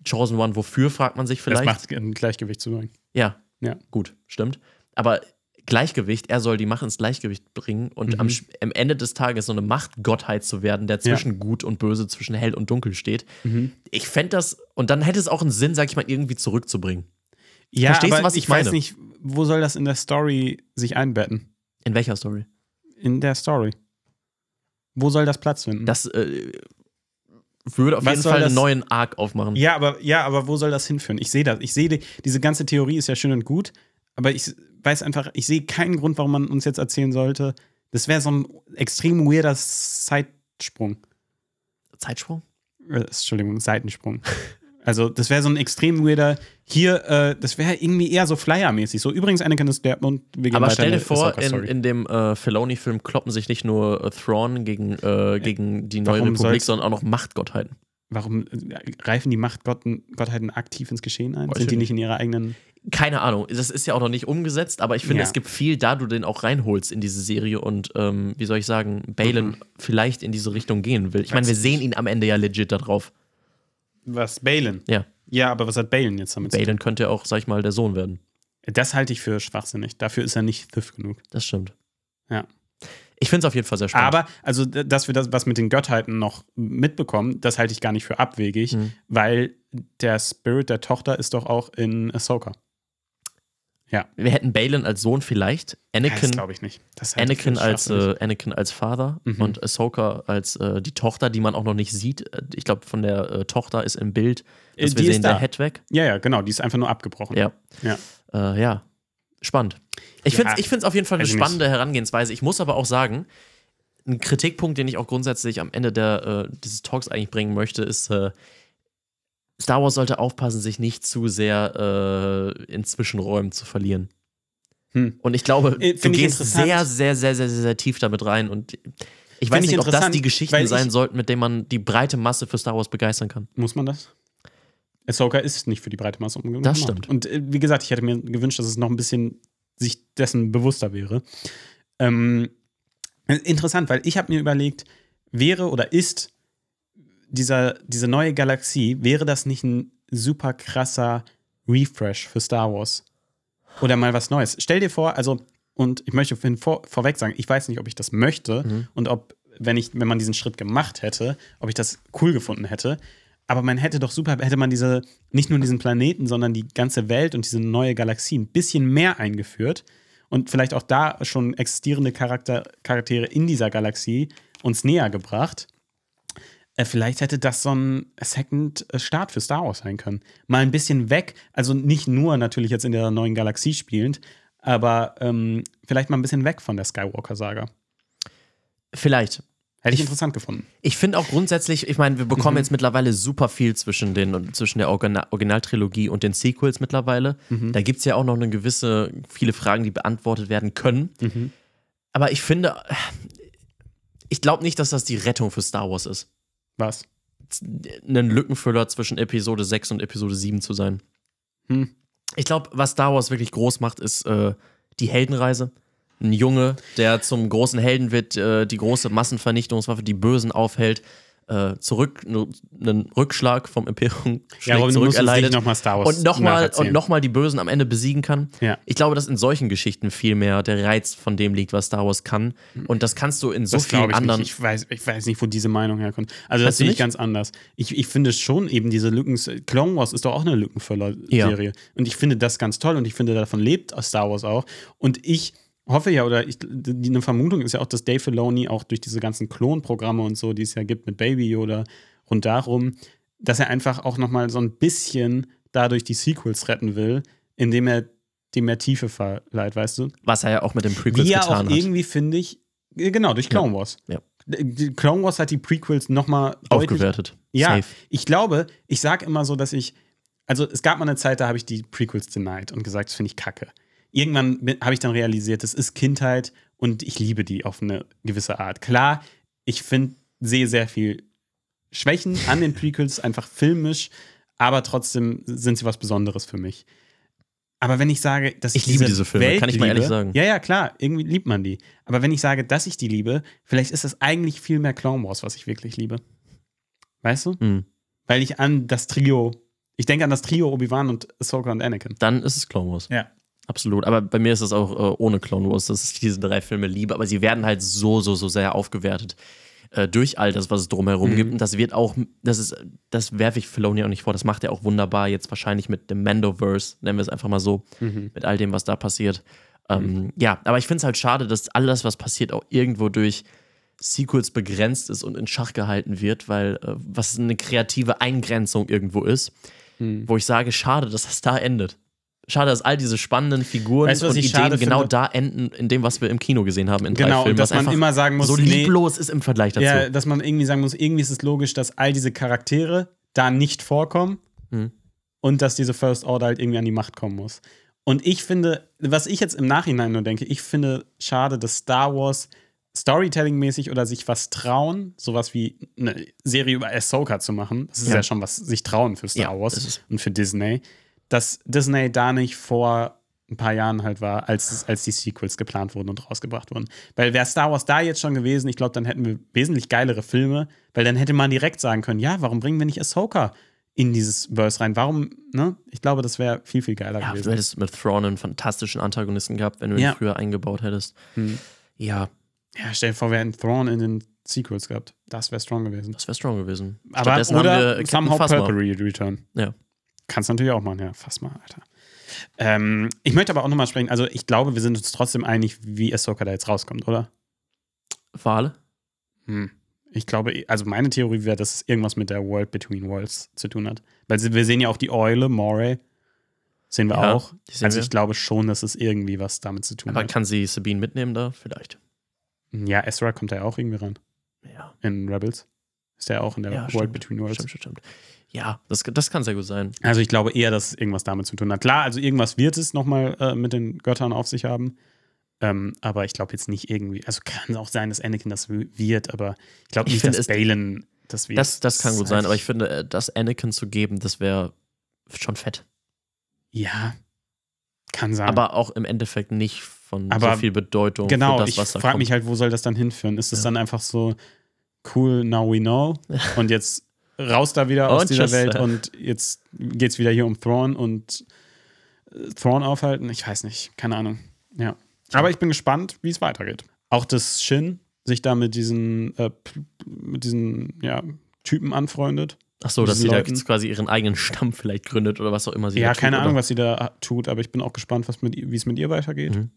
Chosen one, wofür, fragt man sich Das vielleicht. macht ein Gleichgewicht zu bringen. Ja, Ja. gut, stimmt. Aber Gleichgewicht, er soll die Macht ins Gleichgewicht bringen und am, Sch- am Ende des Tages so eine Machtgottheit zu werden, der zwischen Gut und Böse, zwischen Hell und Dunkel steht. Ich fände das, und dann hätte es auch einen Sinn, sag ich mal, irgendwie zurückzubringen. Ja, Verstehst du, aber was ich ich weiß meine? nicht, wo soll das in der Story sich einbetten? In welcher Story? In der Story. Wo soll das Platz finden? Das äh, würde auf Was jeden Fall das- einen neuen Arc aufmachen. ja, aber, ja, aber wo soll das hinführen? Ich sehe das. Ich sehe, die, diese ganze Theorie ist ja schön und gut, aber ich weiß einfach, ich sehe keinen Grund, warum man uns jetzt erzählen sollte. Das wäre so ein extrem weirder Zeitsprung. Zeitsprung? Äh, Entschuldigung, Seitensprung. Also, das wäre so ein extrem weirder. Hier, äh, das wäre irgendwie eher so Flyer-mäßig. So, übrigens, Anakin ist der. Und wir gehen Aber weiter stell dir vor, in, in dem äh, Filoni-Film kloppen sich nicht nur äh, Thrawn gegen, äh, gegen die neue Warum Republik, sondern auch noch Machtgottheiten. Warum äh, greifen die Machtgottheiten aktiv ins Geschehen ein? Sind die nicht in ihrer eigenen. Keine Ahnung, das ist ja auch noch nicht umgesetzt, aber ich finde, Ja. es gibt viel, da du den auch reinholst in diese Serie und ähm, wie soll ich sagen, Balin Mhm. vielleicht in diese Richtung gehen will. Ich meine, wir sehen ihn am Ende ja legit da drauf. Was? Balen? Ja, Ja, aber was hat Balen jetzt damit zu Balin könnte ja auch, sag ich mal, der Sohn werden. tun? Das halte ich für schwachsinnig. Dafür ist er nicht Thief genug. Das stimmt. Ja. Ich finde es auf jeden Fall sehr spannend. Aber, also, dass wir das, was mit den Gottheiten noch mitbekommen, das halte ich gar nicht für abwegig, Mhm. weil der Spirit der Tochter ist doch auch in Ahsoka. Wir hätten Balin als Sohn vielleicht, Ja, Anakin, glaube ich nicht. Das Anakin, als, äh, Anakin als Vater Mhm. und Ahsoka als äh, die Tochter, die man auch noch nicht sieht. Äh, Ich glaube, von der äh, Tochter ist im Bild, Äh, dass die wir sehen, da. der Head weg. Ja, ja, genau. Die ist einfach nur abgebrochen. Ja. Ja. Äh, ja, spannend. Ich Ja, finde es auf jeden Fall eine ich nicht. spannende Herangehensweise. Ich muss aber auch sagen, ein Kritikpunkt, den ich auch grundsätzlich am Ende der, dieses Talks eigentlich bringen möchte, ist, Star Wars sollte aufpassen, sich nicht zu sehr äh, in Zwischenräumen zu verlieren. Hm. Und ich glaube, Äh, du gehst sehr, sehr, sehr, sehr, sehr, sehr tief damit rein. Und ich weiß Find ich nicht, ob das die Geschichten sein sollten, mit denen man die breite Masse für Star Wars begeistern kann. Muss man das? Ahsoka ist nicht für die breite Masse umgegangen. Das stimmt. Und äh, wie gesagt, ich hätte mir gewünscht, dass es noch ein bisschen sich dessen bewusster wäre. Ähm, äh, interessant, weil ich habe mir überlegt, wäre oder ist dieser, diese neue Galaxie, wäre das nicht ein super krasser Refresh für Star Wars? Oder mal was Neues. Stell dir vor, also, und ich möchte vor, vorweg sagen, ich weiß nicht, ob ich das möchte Mhm. und ob, wenn ich, wenn man diesen Schritt gemacht hätte, ob ich das cool gefunden hätte. Aber man hätte doch super, hätte man diese, nicht nur diesen Planeten, sondern die ganze Welt und diese neue Galaxie ein bisschen mehr eingeführt und vielleicht auch da schon existierende Charakter, Charaktere in dieser Galaxie uns näher gebracht. Äh, Vielleicht hätte das so ein Second äh, Start für Star Wars sein können. Mal ein bisschen weg, also nicht nur natürlich jetzt in der neuen Galaxie spielend, aber ähm, vielleicht mal ein bisschen weg von der Skywalker-Saga. Vielleicht. Hätte ich, interessant gefunden. Ich finde auch grundsätzlich, ich meine, wir bekommen Mhm. jetzt mittlerweile super viel zwischen, den, zwischen der Original Originaltrilogie und den Sequels mittlerweile. Mhm. Da gibt es ja auch noch eine gewisse, viele Fragen, die beantwortet werden können. Mhm. Aber ich finde, ich glaube nicht, dass das die Rettung für Star Wars ist. Was? Ein Lückenfüller zwischen Episode 6 und Episode 7 zu sein. Hm. Ich glaube, was Star Wars wirklich groß macht, ist äh, die Heldenreise. Ein Junge, der zum großen Helden wird, äh, die große Massenvernichtungswaffe, die Bösen aufhält, äh, zurück, einen Rückschlag vom Imperium Ja, Robin, zurück erleidet nicht nochmal Star Wars und nochmal und noch mal die Bösen am Ende besiegen kann. Ja. Ich glaube, dass in solchen Geschichten viel mehr der Reiz von dem liegt, was Star Wars kann. Und das kannst du in so das vielen ich anderen. nicht. Ich weiß, ich weiß nicht, wo diese Meinung herkommt. Also, das sehe ich nicht? ganz anders. Ich, ich finde schon eben diese Lücken. Clone Wars ist doch auch eine Lückenfüller-Serie. Und ich finde das ganz toll und ich finde, davon lebt Star Wars auch. Und ich hoffe ja, oder ich, die, eine Vermutung ist ja auch, dass Dave Filoni auch durch diese ganzen Klonprogramme und so, die es ja gibt mit Baby Yoda und darum, dass er einfach auch nochmal so ein bisschen dadurch die Sequels retten will, indem er dem mehr Tiefe verleiht, weißt du? was er ja auch mit den Prequels Wie er getan auch hat. irgendwie, finde ich, äh, genau, durch Clone Wars. Ja. die Clone Wars hat die Prequels nochmal Aufgewertet. Ja, Safe. ich glaube, ich sage immer so, dass ich, also es gab mal eine Zeit, da habe ich die Prequels denied und gesagt, das finde ich kacke. Irgendwann habe ich dann realisiert, das ist Kindheit und ich liebe die auf eine gewisse Art. Klar, ich finde, sehe sehr viel Schwächen an den Prequels, einfach filmisch, aber trotzdem sind sie was Besonderes für mich. Aber wenn ich sage, dass Ich liebe diese Filme, Welt kann ich mal ehrlich liebe- sagen. Ja, ja, klar, irgendwie liebt man die. Aber wenn ich sage, dass ich die liebe, vielleicht ist das eigentlich viel mehr Clone Wars, was ich wirklich liebe. Weißt du? Mhm. Weil ich an das Trio, ich denke an das Trio Obi-Wan und Ahsoka und Anakin. Dann ist es Clone Wars. Ja. Absolut. Aber bei mir ist es auch äh, ohne Clone Wars, dass ich diese drei Filme liebe. Aber sie werden halt so, so, so sehr aufgewertet äh, durch all das, was es drumherum Mhm. gibt. Und das wird auch, das ist, das werfe ich Filoni auch nicht vor. Das macht er auch wunderbar jetzt wahrscheinlich mit dem Mandoverse, nennen wir es einfach mal so, Mhm. mit all dem, was da passiert. Ähm, ja, aber ich finde es halt schade, dass alles, was passiert, auch irgendwo durch Sequels begrenzt ist und in Schach gehalten wird, weil äh, was eine kreative Eingrenzung irgendwo ist, Mhm. wo ich sage, schade, dass das da endet. Schade, dass all diese spannenden Figuren Weißt und Ideen genau finde? da enden, in dem, was wir im Kino gesehen haben in drei Genau, Filmen. und dass man immer sagen muss, so nee, lieblos ist im Vergleich dazu. ja, dass man irgendwie sagen muss, irgendwie ist es logisch, dass all diese Charaktere da nicht vorkommen Mhm. und dass diese First Order halt irgendwie an die Macht kommen muss. Und ich finde, was ich jetzt im Nachhinein nur denke, ich finde schade, dass Star Wars Storytelling-mäßig oder sich was trauen, sowas wie eine Serie über Ahsoka zu machen, das ist ja, Ja. schon was sich trauen für Star Ja, Wars und für Disney, dass Disney da nicht vor ein paar Jahren halt war, als, als die Sequels geplant wurden und rausgebracht wurden. Weil wäre Star Wars da jetzt schon gewesen, ich glaube, dann hätten wir wesentlich geilere Filme, weil dann hätte man direkt sagen können, ja, warum bringen wir nicht Ahsoka in dieses Verse rein? Warum, ne? Ich glaube, das wäre viel, viel geiler ja, du gewesen. hättest mit Thrawn einen fantastischen Antagonisten gehabt, wenn du ihn Ja. früher eingebaut hättest. Hm. Ja, Ja, stell dir vor, wir hätten Thrawn in den Sequels gehabt. Das wäre strong gewesen. das wäre strong gewesen. Aber oder somehow. Purple Return. Ja. Kannst natürlich auch machen, ja. Fass mal, Alter. Ähm, ich möchte aber auch nochmal sprechen, also ich glaube, wir sind uns trotzdem einig, wie Ahsoka da jetzt rauskommt, oder? Wale? Hm. Ich glaube, also meine Theorie wäre, dass es irgendwas mit der World Between Worlds zu tun hat. Weil wir sehen ja auch die Eule, Moray. Sehen wir Ja, auch. sehen Also wir. ich glaube schon, dass es irgendwie was damit zu tun Aber hat. kann sie Sabine mitnehmen da? Vielleicht. Ja, Ezra kommt da ja auch irgendwie rein. Ja. In Rebels. Ist der auch in der Ja, World stimmt. Between Worlds. Stimmt, stimmt, stimmt. Ja, das, das kann sehr gut sein. Also ich glaube eher, dass es irgendwas damit zu tun hat. Klar, also irgendwas wird es nochmal äh, mit den Göttern auf sich haben. Ähm, aber ich glaube jetzt nicht irgendwie, also kann auch sein, dass Anakin das wird, aber ich glaube Ich nicht, finde, dass es- Balen das wird. Das, das kann gut sein, halt- aber ich finde, äh, das Anakin zu geben, das wäre schon fett. Ja, kann sein. Aber auch im Endeffekt nicht von Aber so viel Bedeutung genau, für das, ich was da frage kommt. mich halt, wo soll das dann hinführen? Ist es Ja. dann einfach so cool, now we know und jetzt raus da wieder aus dieser Welt ja. und jetzt geht's wieder hier um Thrawn und äh, Thrawn aufhalten? Ich weiß nicht, keine Ahnung. Ja. Aber ich bin gespannt, wie es weitergeht. Auch das Shin sich da mit diesen, äh, mit diesen ja, Typen anfreundet. Ach so, dass sie da Leuten. quasi ihren eigenen Stamm vielleicht gründet oder was auch immer sie ja, da tut, keine oder? Ahnung, was sie da tut, aber ich bin auch gespannt, wie es mit ihr weitergeht. Mhm.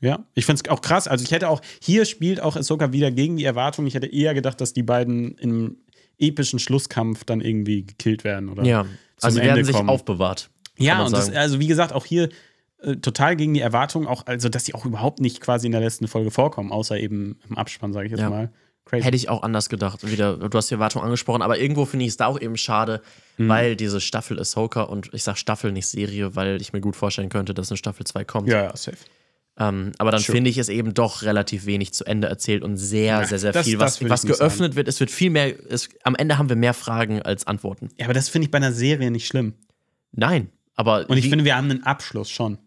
Ja, ich finde es auch krass. Also ich hätte auch, hier spielt auch Ahsoka wieder gegen die Erwartung. Ich hätte eher gedacht, dass die beiden im epischen Schlusskampf dann irgendwie gekillt werden, oder? Ja, also sie werden Ende sich kommen. aufbewahrt. Ja, und das, also wie gesagt, auch hier äh, total gegen die Erwartung, auch, also dass sie auch überhaupt nicht quasi in der letzten Folge vorkommen, außer eben im Abspann, sage ich jetzt Ja. mal. Crazy. Hätte ich auch anders gedacht. Wieder, du hast die Erwartung angesprochen, aber irgendwo finde ich es da auch eben schade, Mhm. weil diese Staffel Ahsoka und ich sag Staffel, nicht Serie, weil ich mir gut vorstellen könnte, dass eine Staffel 2 kommt. ja, ja, safe. Ähm, aber dann Sure. finde ich es eben doch relativ wenig zu Ende erzählt und sehr, Ja, sehr, sehr das- viel, was, was geöffnet wird. Es wird viel mehr, es, am Ende haben wir mehr Fragen als Antworten. Ja, aber das finde ich bei einer Serie nicht schlimm. Nein, aber Und ich wie, finde, wir haben einen Abschluss schon.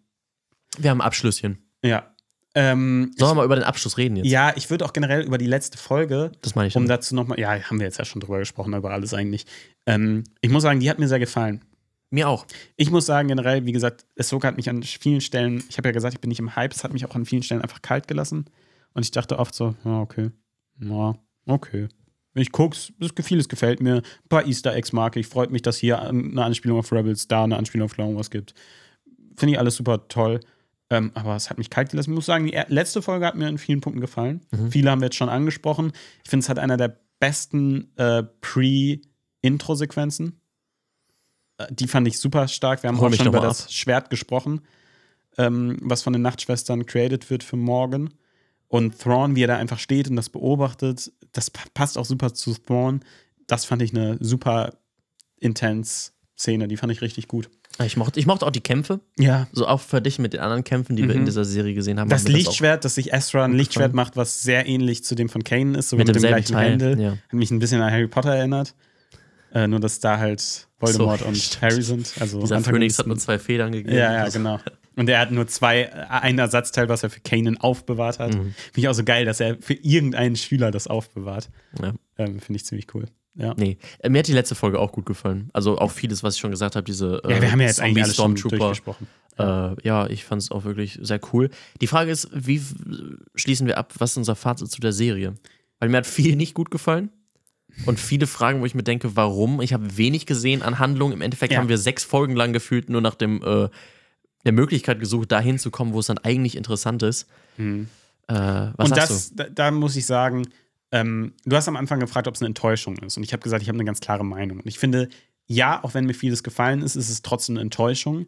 wir haben ein Abschlüsschen. Ja. Ähm, Sollen wir mal über den Abschluss reden jetzt? ja, ich würde auch generell über die letzte Folge Das meine ich. Um damit. dazu nochmal, ja, haben wir jetzt ja schon drüber gesprochen, über alles eigentlich. Ähm, ich muss sagen, die hat mir sehr gefallen. Mir auch. Ich muss sagen, generell, wie gesagt, Ahsoka hat mich an vielen Stellen, ich habe ja gesagt, ich bin nicht im Hype, es hat mich auch an vielen Stellen einfach kalt gelassen. Und ich dachte oft so, ja, okay, ja, okay. Ich guck's, das Gefühl, es gefällt mir. Ein paar Easter Eggs mag ich. Freut mich, dass hier eine Anspielung auf Rebels, da eine Anspielung auf Clone Wars gibt. Finde ich alles super toll. Ähm, aber es hat mich kalt gelassen. Ich muss sagen, die letzte Folge hat mir in vielen Punkten gefallen. Viele haben wir jetzt schon angesprochen. Ich finde, es hat einer der besten äh, Pre-Intro-Sequenzen. Äh, Die fand ich super stark. Wir haben Hol auch schon über das Schwert gesprochen, ähm, was von den Nachtschwestern created wird für morgen. Und Thrawn, wie er da einfach steht und das beobachtet, das pa- passt auch super zu Thrawn. Das fand ich eine super intense Szene, die fand ich richtig gut. Ich mochte, ich mochte auch die Kämpfe. Ja. So auch verglichen mit den anderen Kämpfen, die wir in dieser Serie gesehen haben. Mhm. Das Lichtschwert, dass sich Ezra ein Lichtschwert macht, was sehr ähnlich zu dem von Kanan ist, so Mit mit, dem gleichen Teil, Händel. ja. Hat mich ein bisschen an Harry Potter erinnert. Äh, nur, dass da halt Voldemort So, und stimmt. Harry sind. Also Dieser Phönix hat nur zwei Federn gegeben. Ja, ja, genau. Und er hat nur zwei, äh, ein Ersatzteil, was er für Kanan aufbewahrt hat. Mhm. Finde ich auch so geil, dass er für irgendeinen Schüler das aufbewahrt. Ja. Ähm, Finde ich ziemlich cool. Ja. Nee, äh, mir hat die letzte Folge auch gut gefallen. Also auch vieles, was ich schon gesagt habe, diese Ja, wir haben ja jetzt eigentlich alles schon Zombie-Stormtrooper. durchgesprochen. Äh, ja, ich fand es auch wirklich sehr cool. Die Frage ist, wie schließen wir ab, was ist unser Fazit zu der Serie? Weil mir hat viel nicht gut gefallen. Und viele Fragen, wo ich mir denke, warum? Ich habe wenig gesehen an Handlung. Im Endeffekt Ja. haben wir sechs Folgen lang gefühlt nur nach dem, äh, der Möglichkeit gesucht, dahin zu kommen, wo es dann eigentlich interessant ist. Äh, was und das, da, da muss ich sagen, ähm, du hast am Anfang gefragt, ob es eine Enttäuschung ist. Und ich habe gesagt, ich habe eine ganz klare Meinung. Und ich finde, ja, auch wenn mir vieles gefallen ist, ist es trotzdem eine Enttäuschung.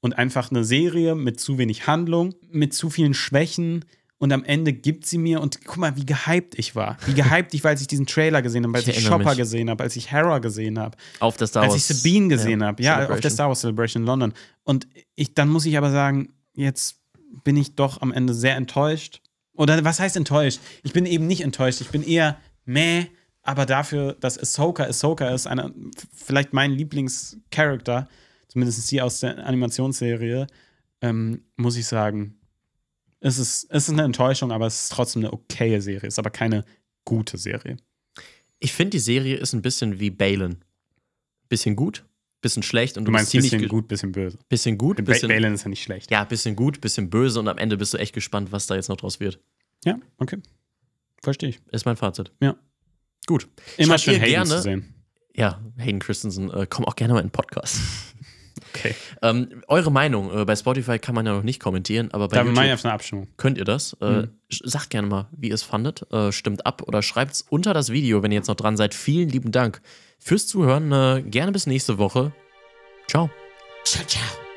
Und einfach eine Serie mit zu wenig Handlung, mit zu vielen Schwächen. Und am Ende gibt sie mir, und guck mal, wie gehypt ich war. Wie gehypt ich war, als ich diesen Trailer gesehen habe, als Ich ich, Chopper mich. gesehen habe, als ich Hera gesehen habe, Auf der Star als Wars. ich Sabine gesehen habe. Ja, auf der. Star Wars Celebration in London. Und ich, dann muss ich aber sagen, jetzt bin ich doch am Ende sehr enttäuscht. Oder was heißt enttäuscht? Ich bin eben nicht enttäuscht. Ich bin eher meh, aber dafür, dass Ahsoka Ahsoka ist, eine, vielleicht mein Lieblingscharakter, zumindest sie aus der Animationsserie, ähm, muss ich sagen, es ist, es ist eine Enttäuschung, aber es ist trotzdem eine okaye Serie. Es ist aber keine gute Serie. Ich finde, die Serie ist ein bisschen wie Balen. Bisschen gut, bisschen schlecht und Du meinst bist bisschen gut, bisschen böse. bisschen gut, Ba- bisschen, Balin ist ja nicht schlecht. ja, bisschen gut, bisschen böse und am Ende bist du echt gespannt, was da jetzt noch draus wird. Ja, okay. Verstehe ich. Ist mein Fazit. Ja. Gut. Immer schön Hayden gerne- zu sehen. Ja, Hayden Christensen, äh, komm auch gerne mal in den Podcast. Okay. ähm, eure Meinung, äh, bei Spotify kann man ja noch nicht kommentieren, aber bei Da YouTube einfach eine Abstimmung. könnt ihr das. Äh, Mhm. Sagt gerne mal, wie ihr es fandet. Äh, stimmt ab oder schreibt es unter das Video, wenn ihr jetzt noch dran seid. Vielen lieben Dank fürs Zuhören. Äh, gerne bis nächste Woche. Ciao. Ciao, ciao.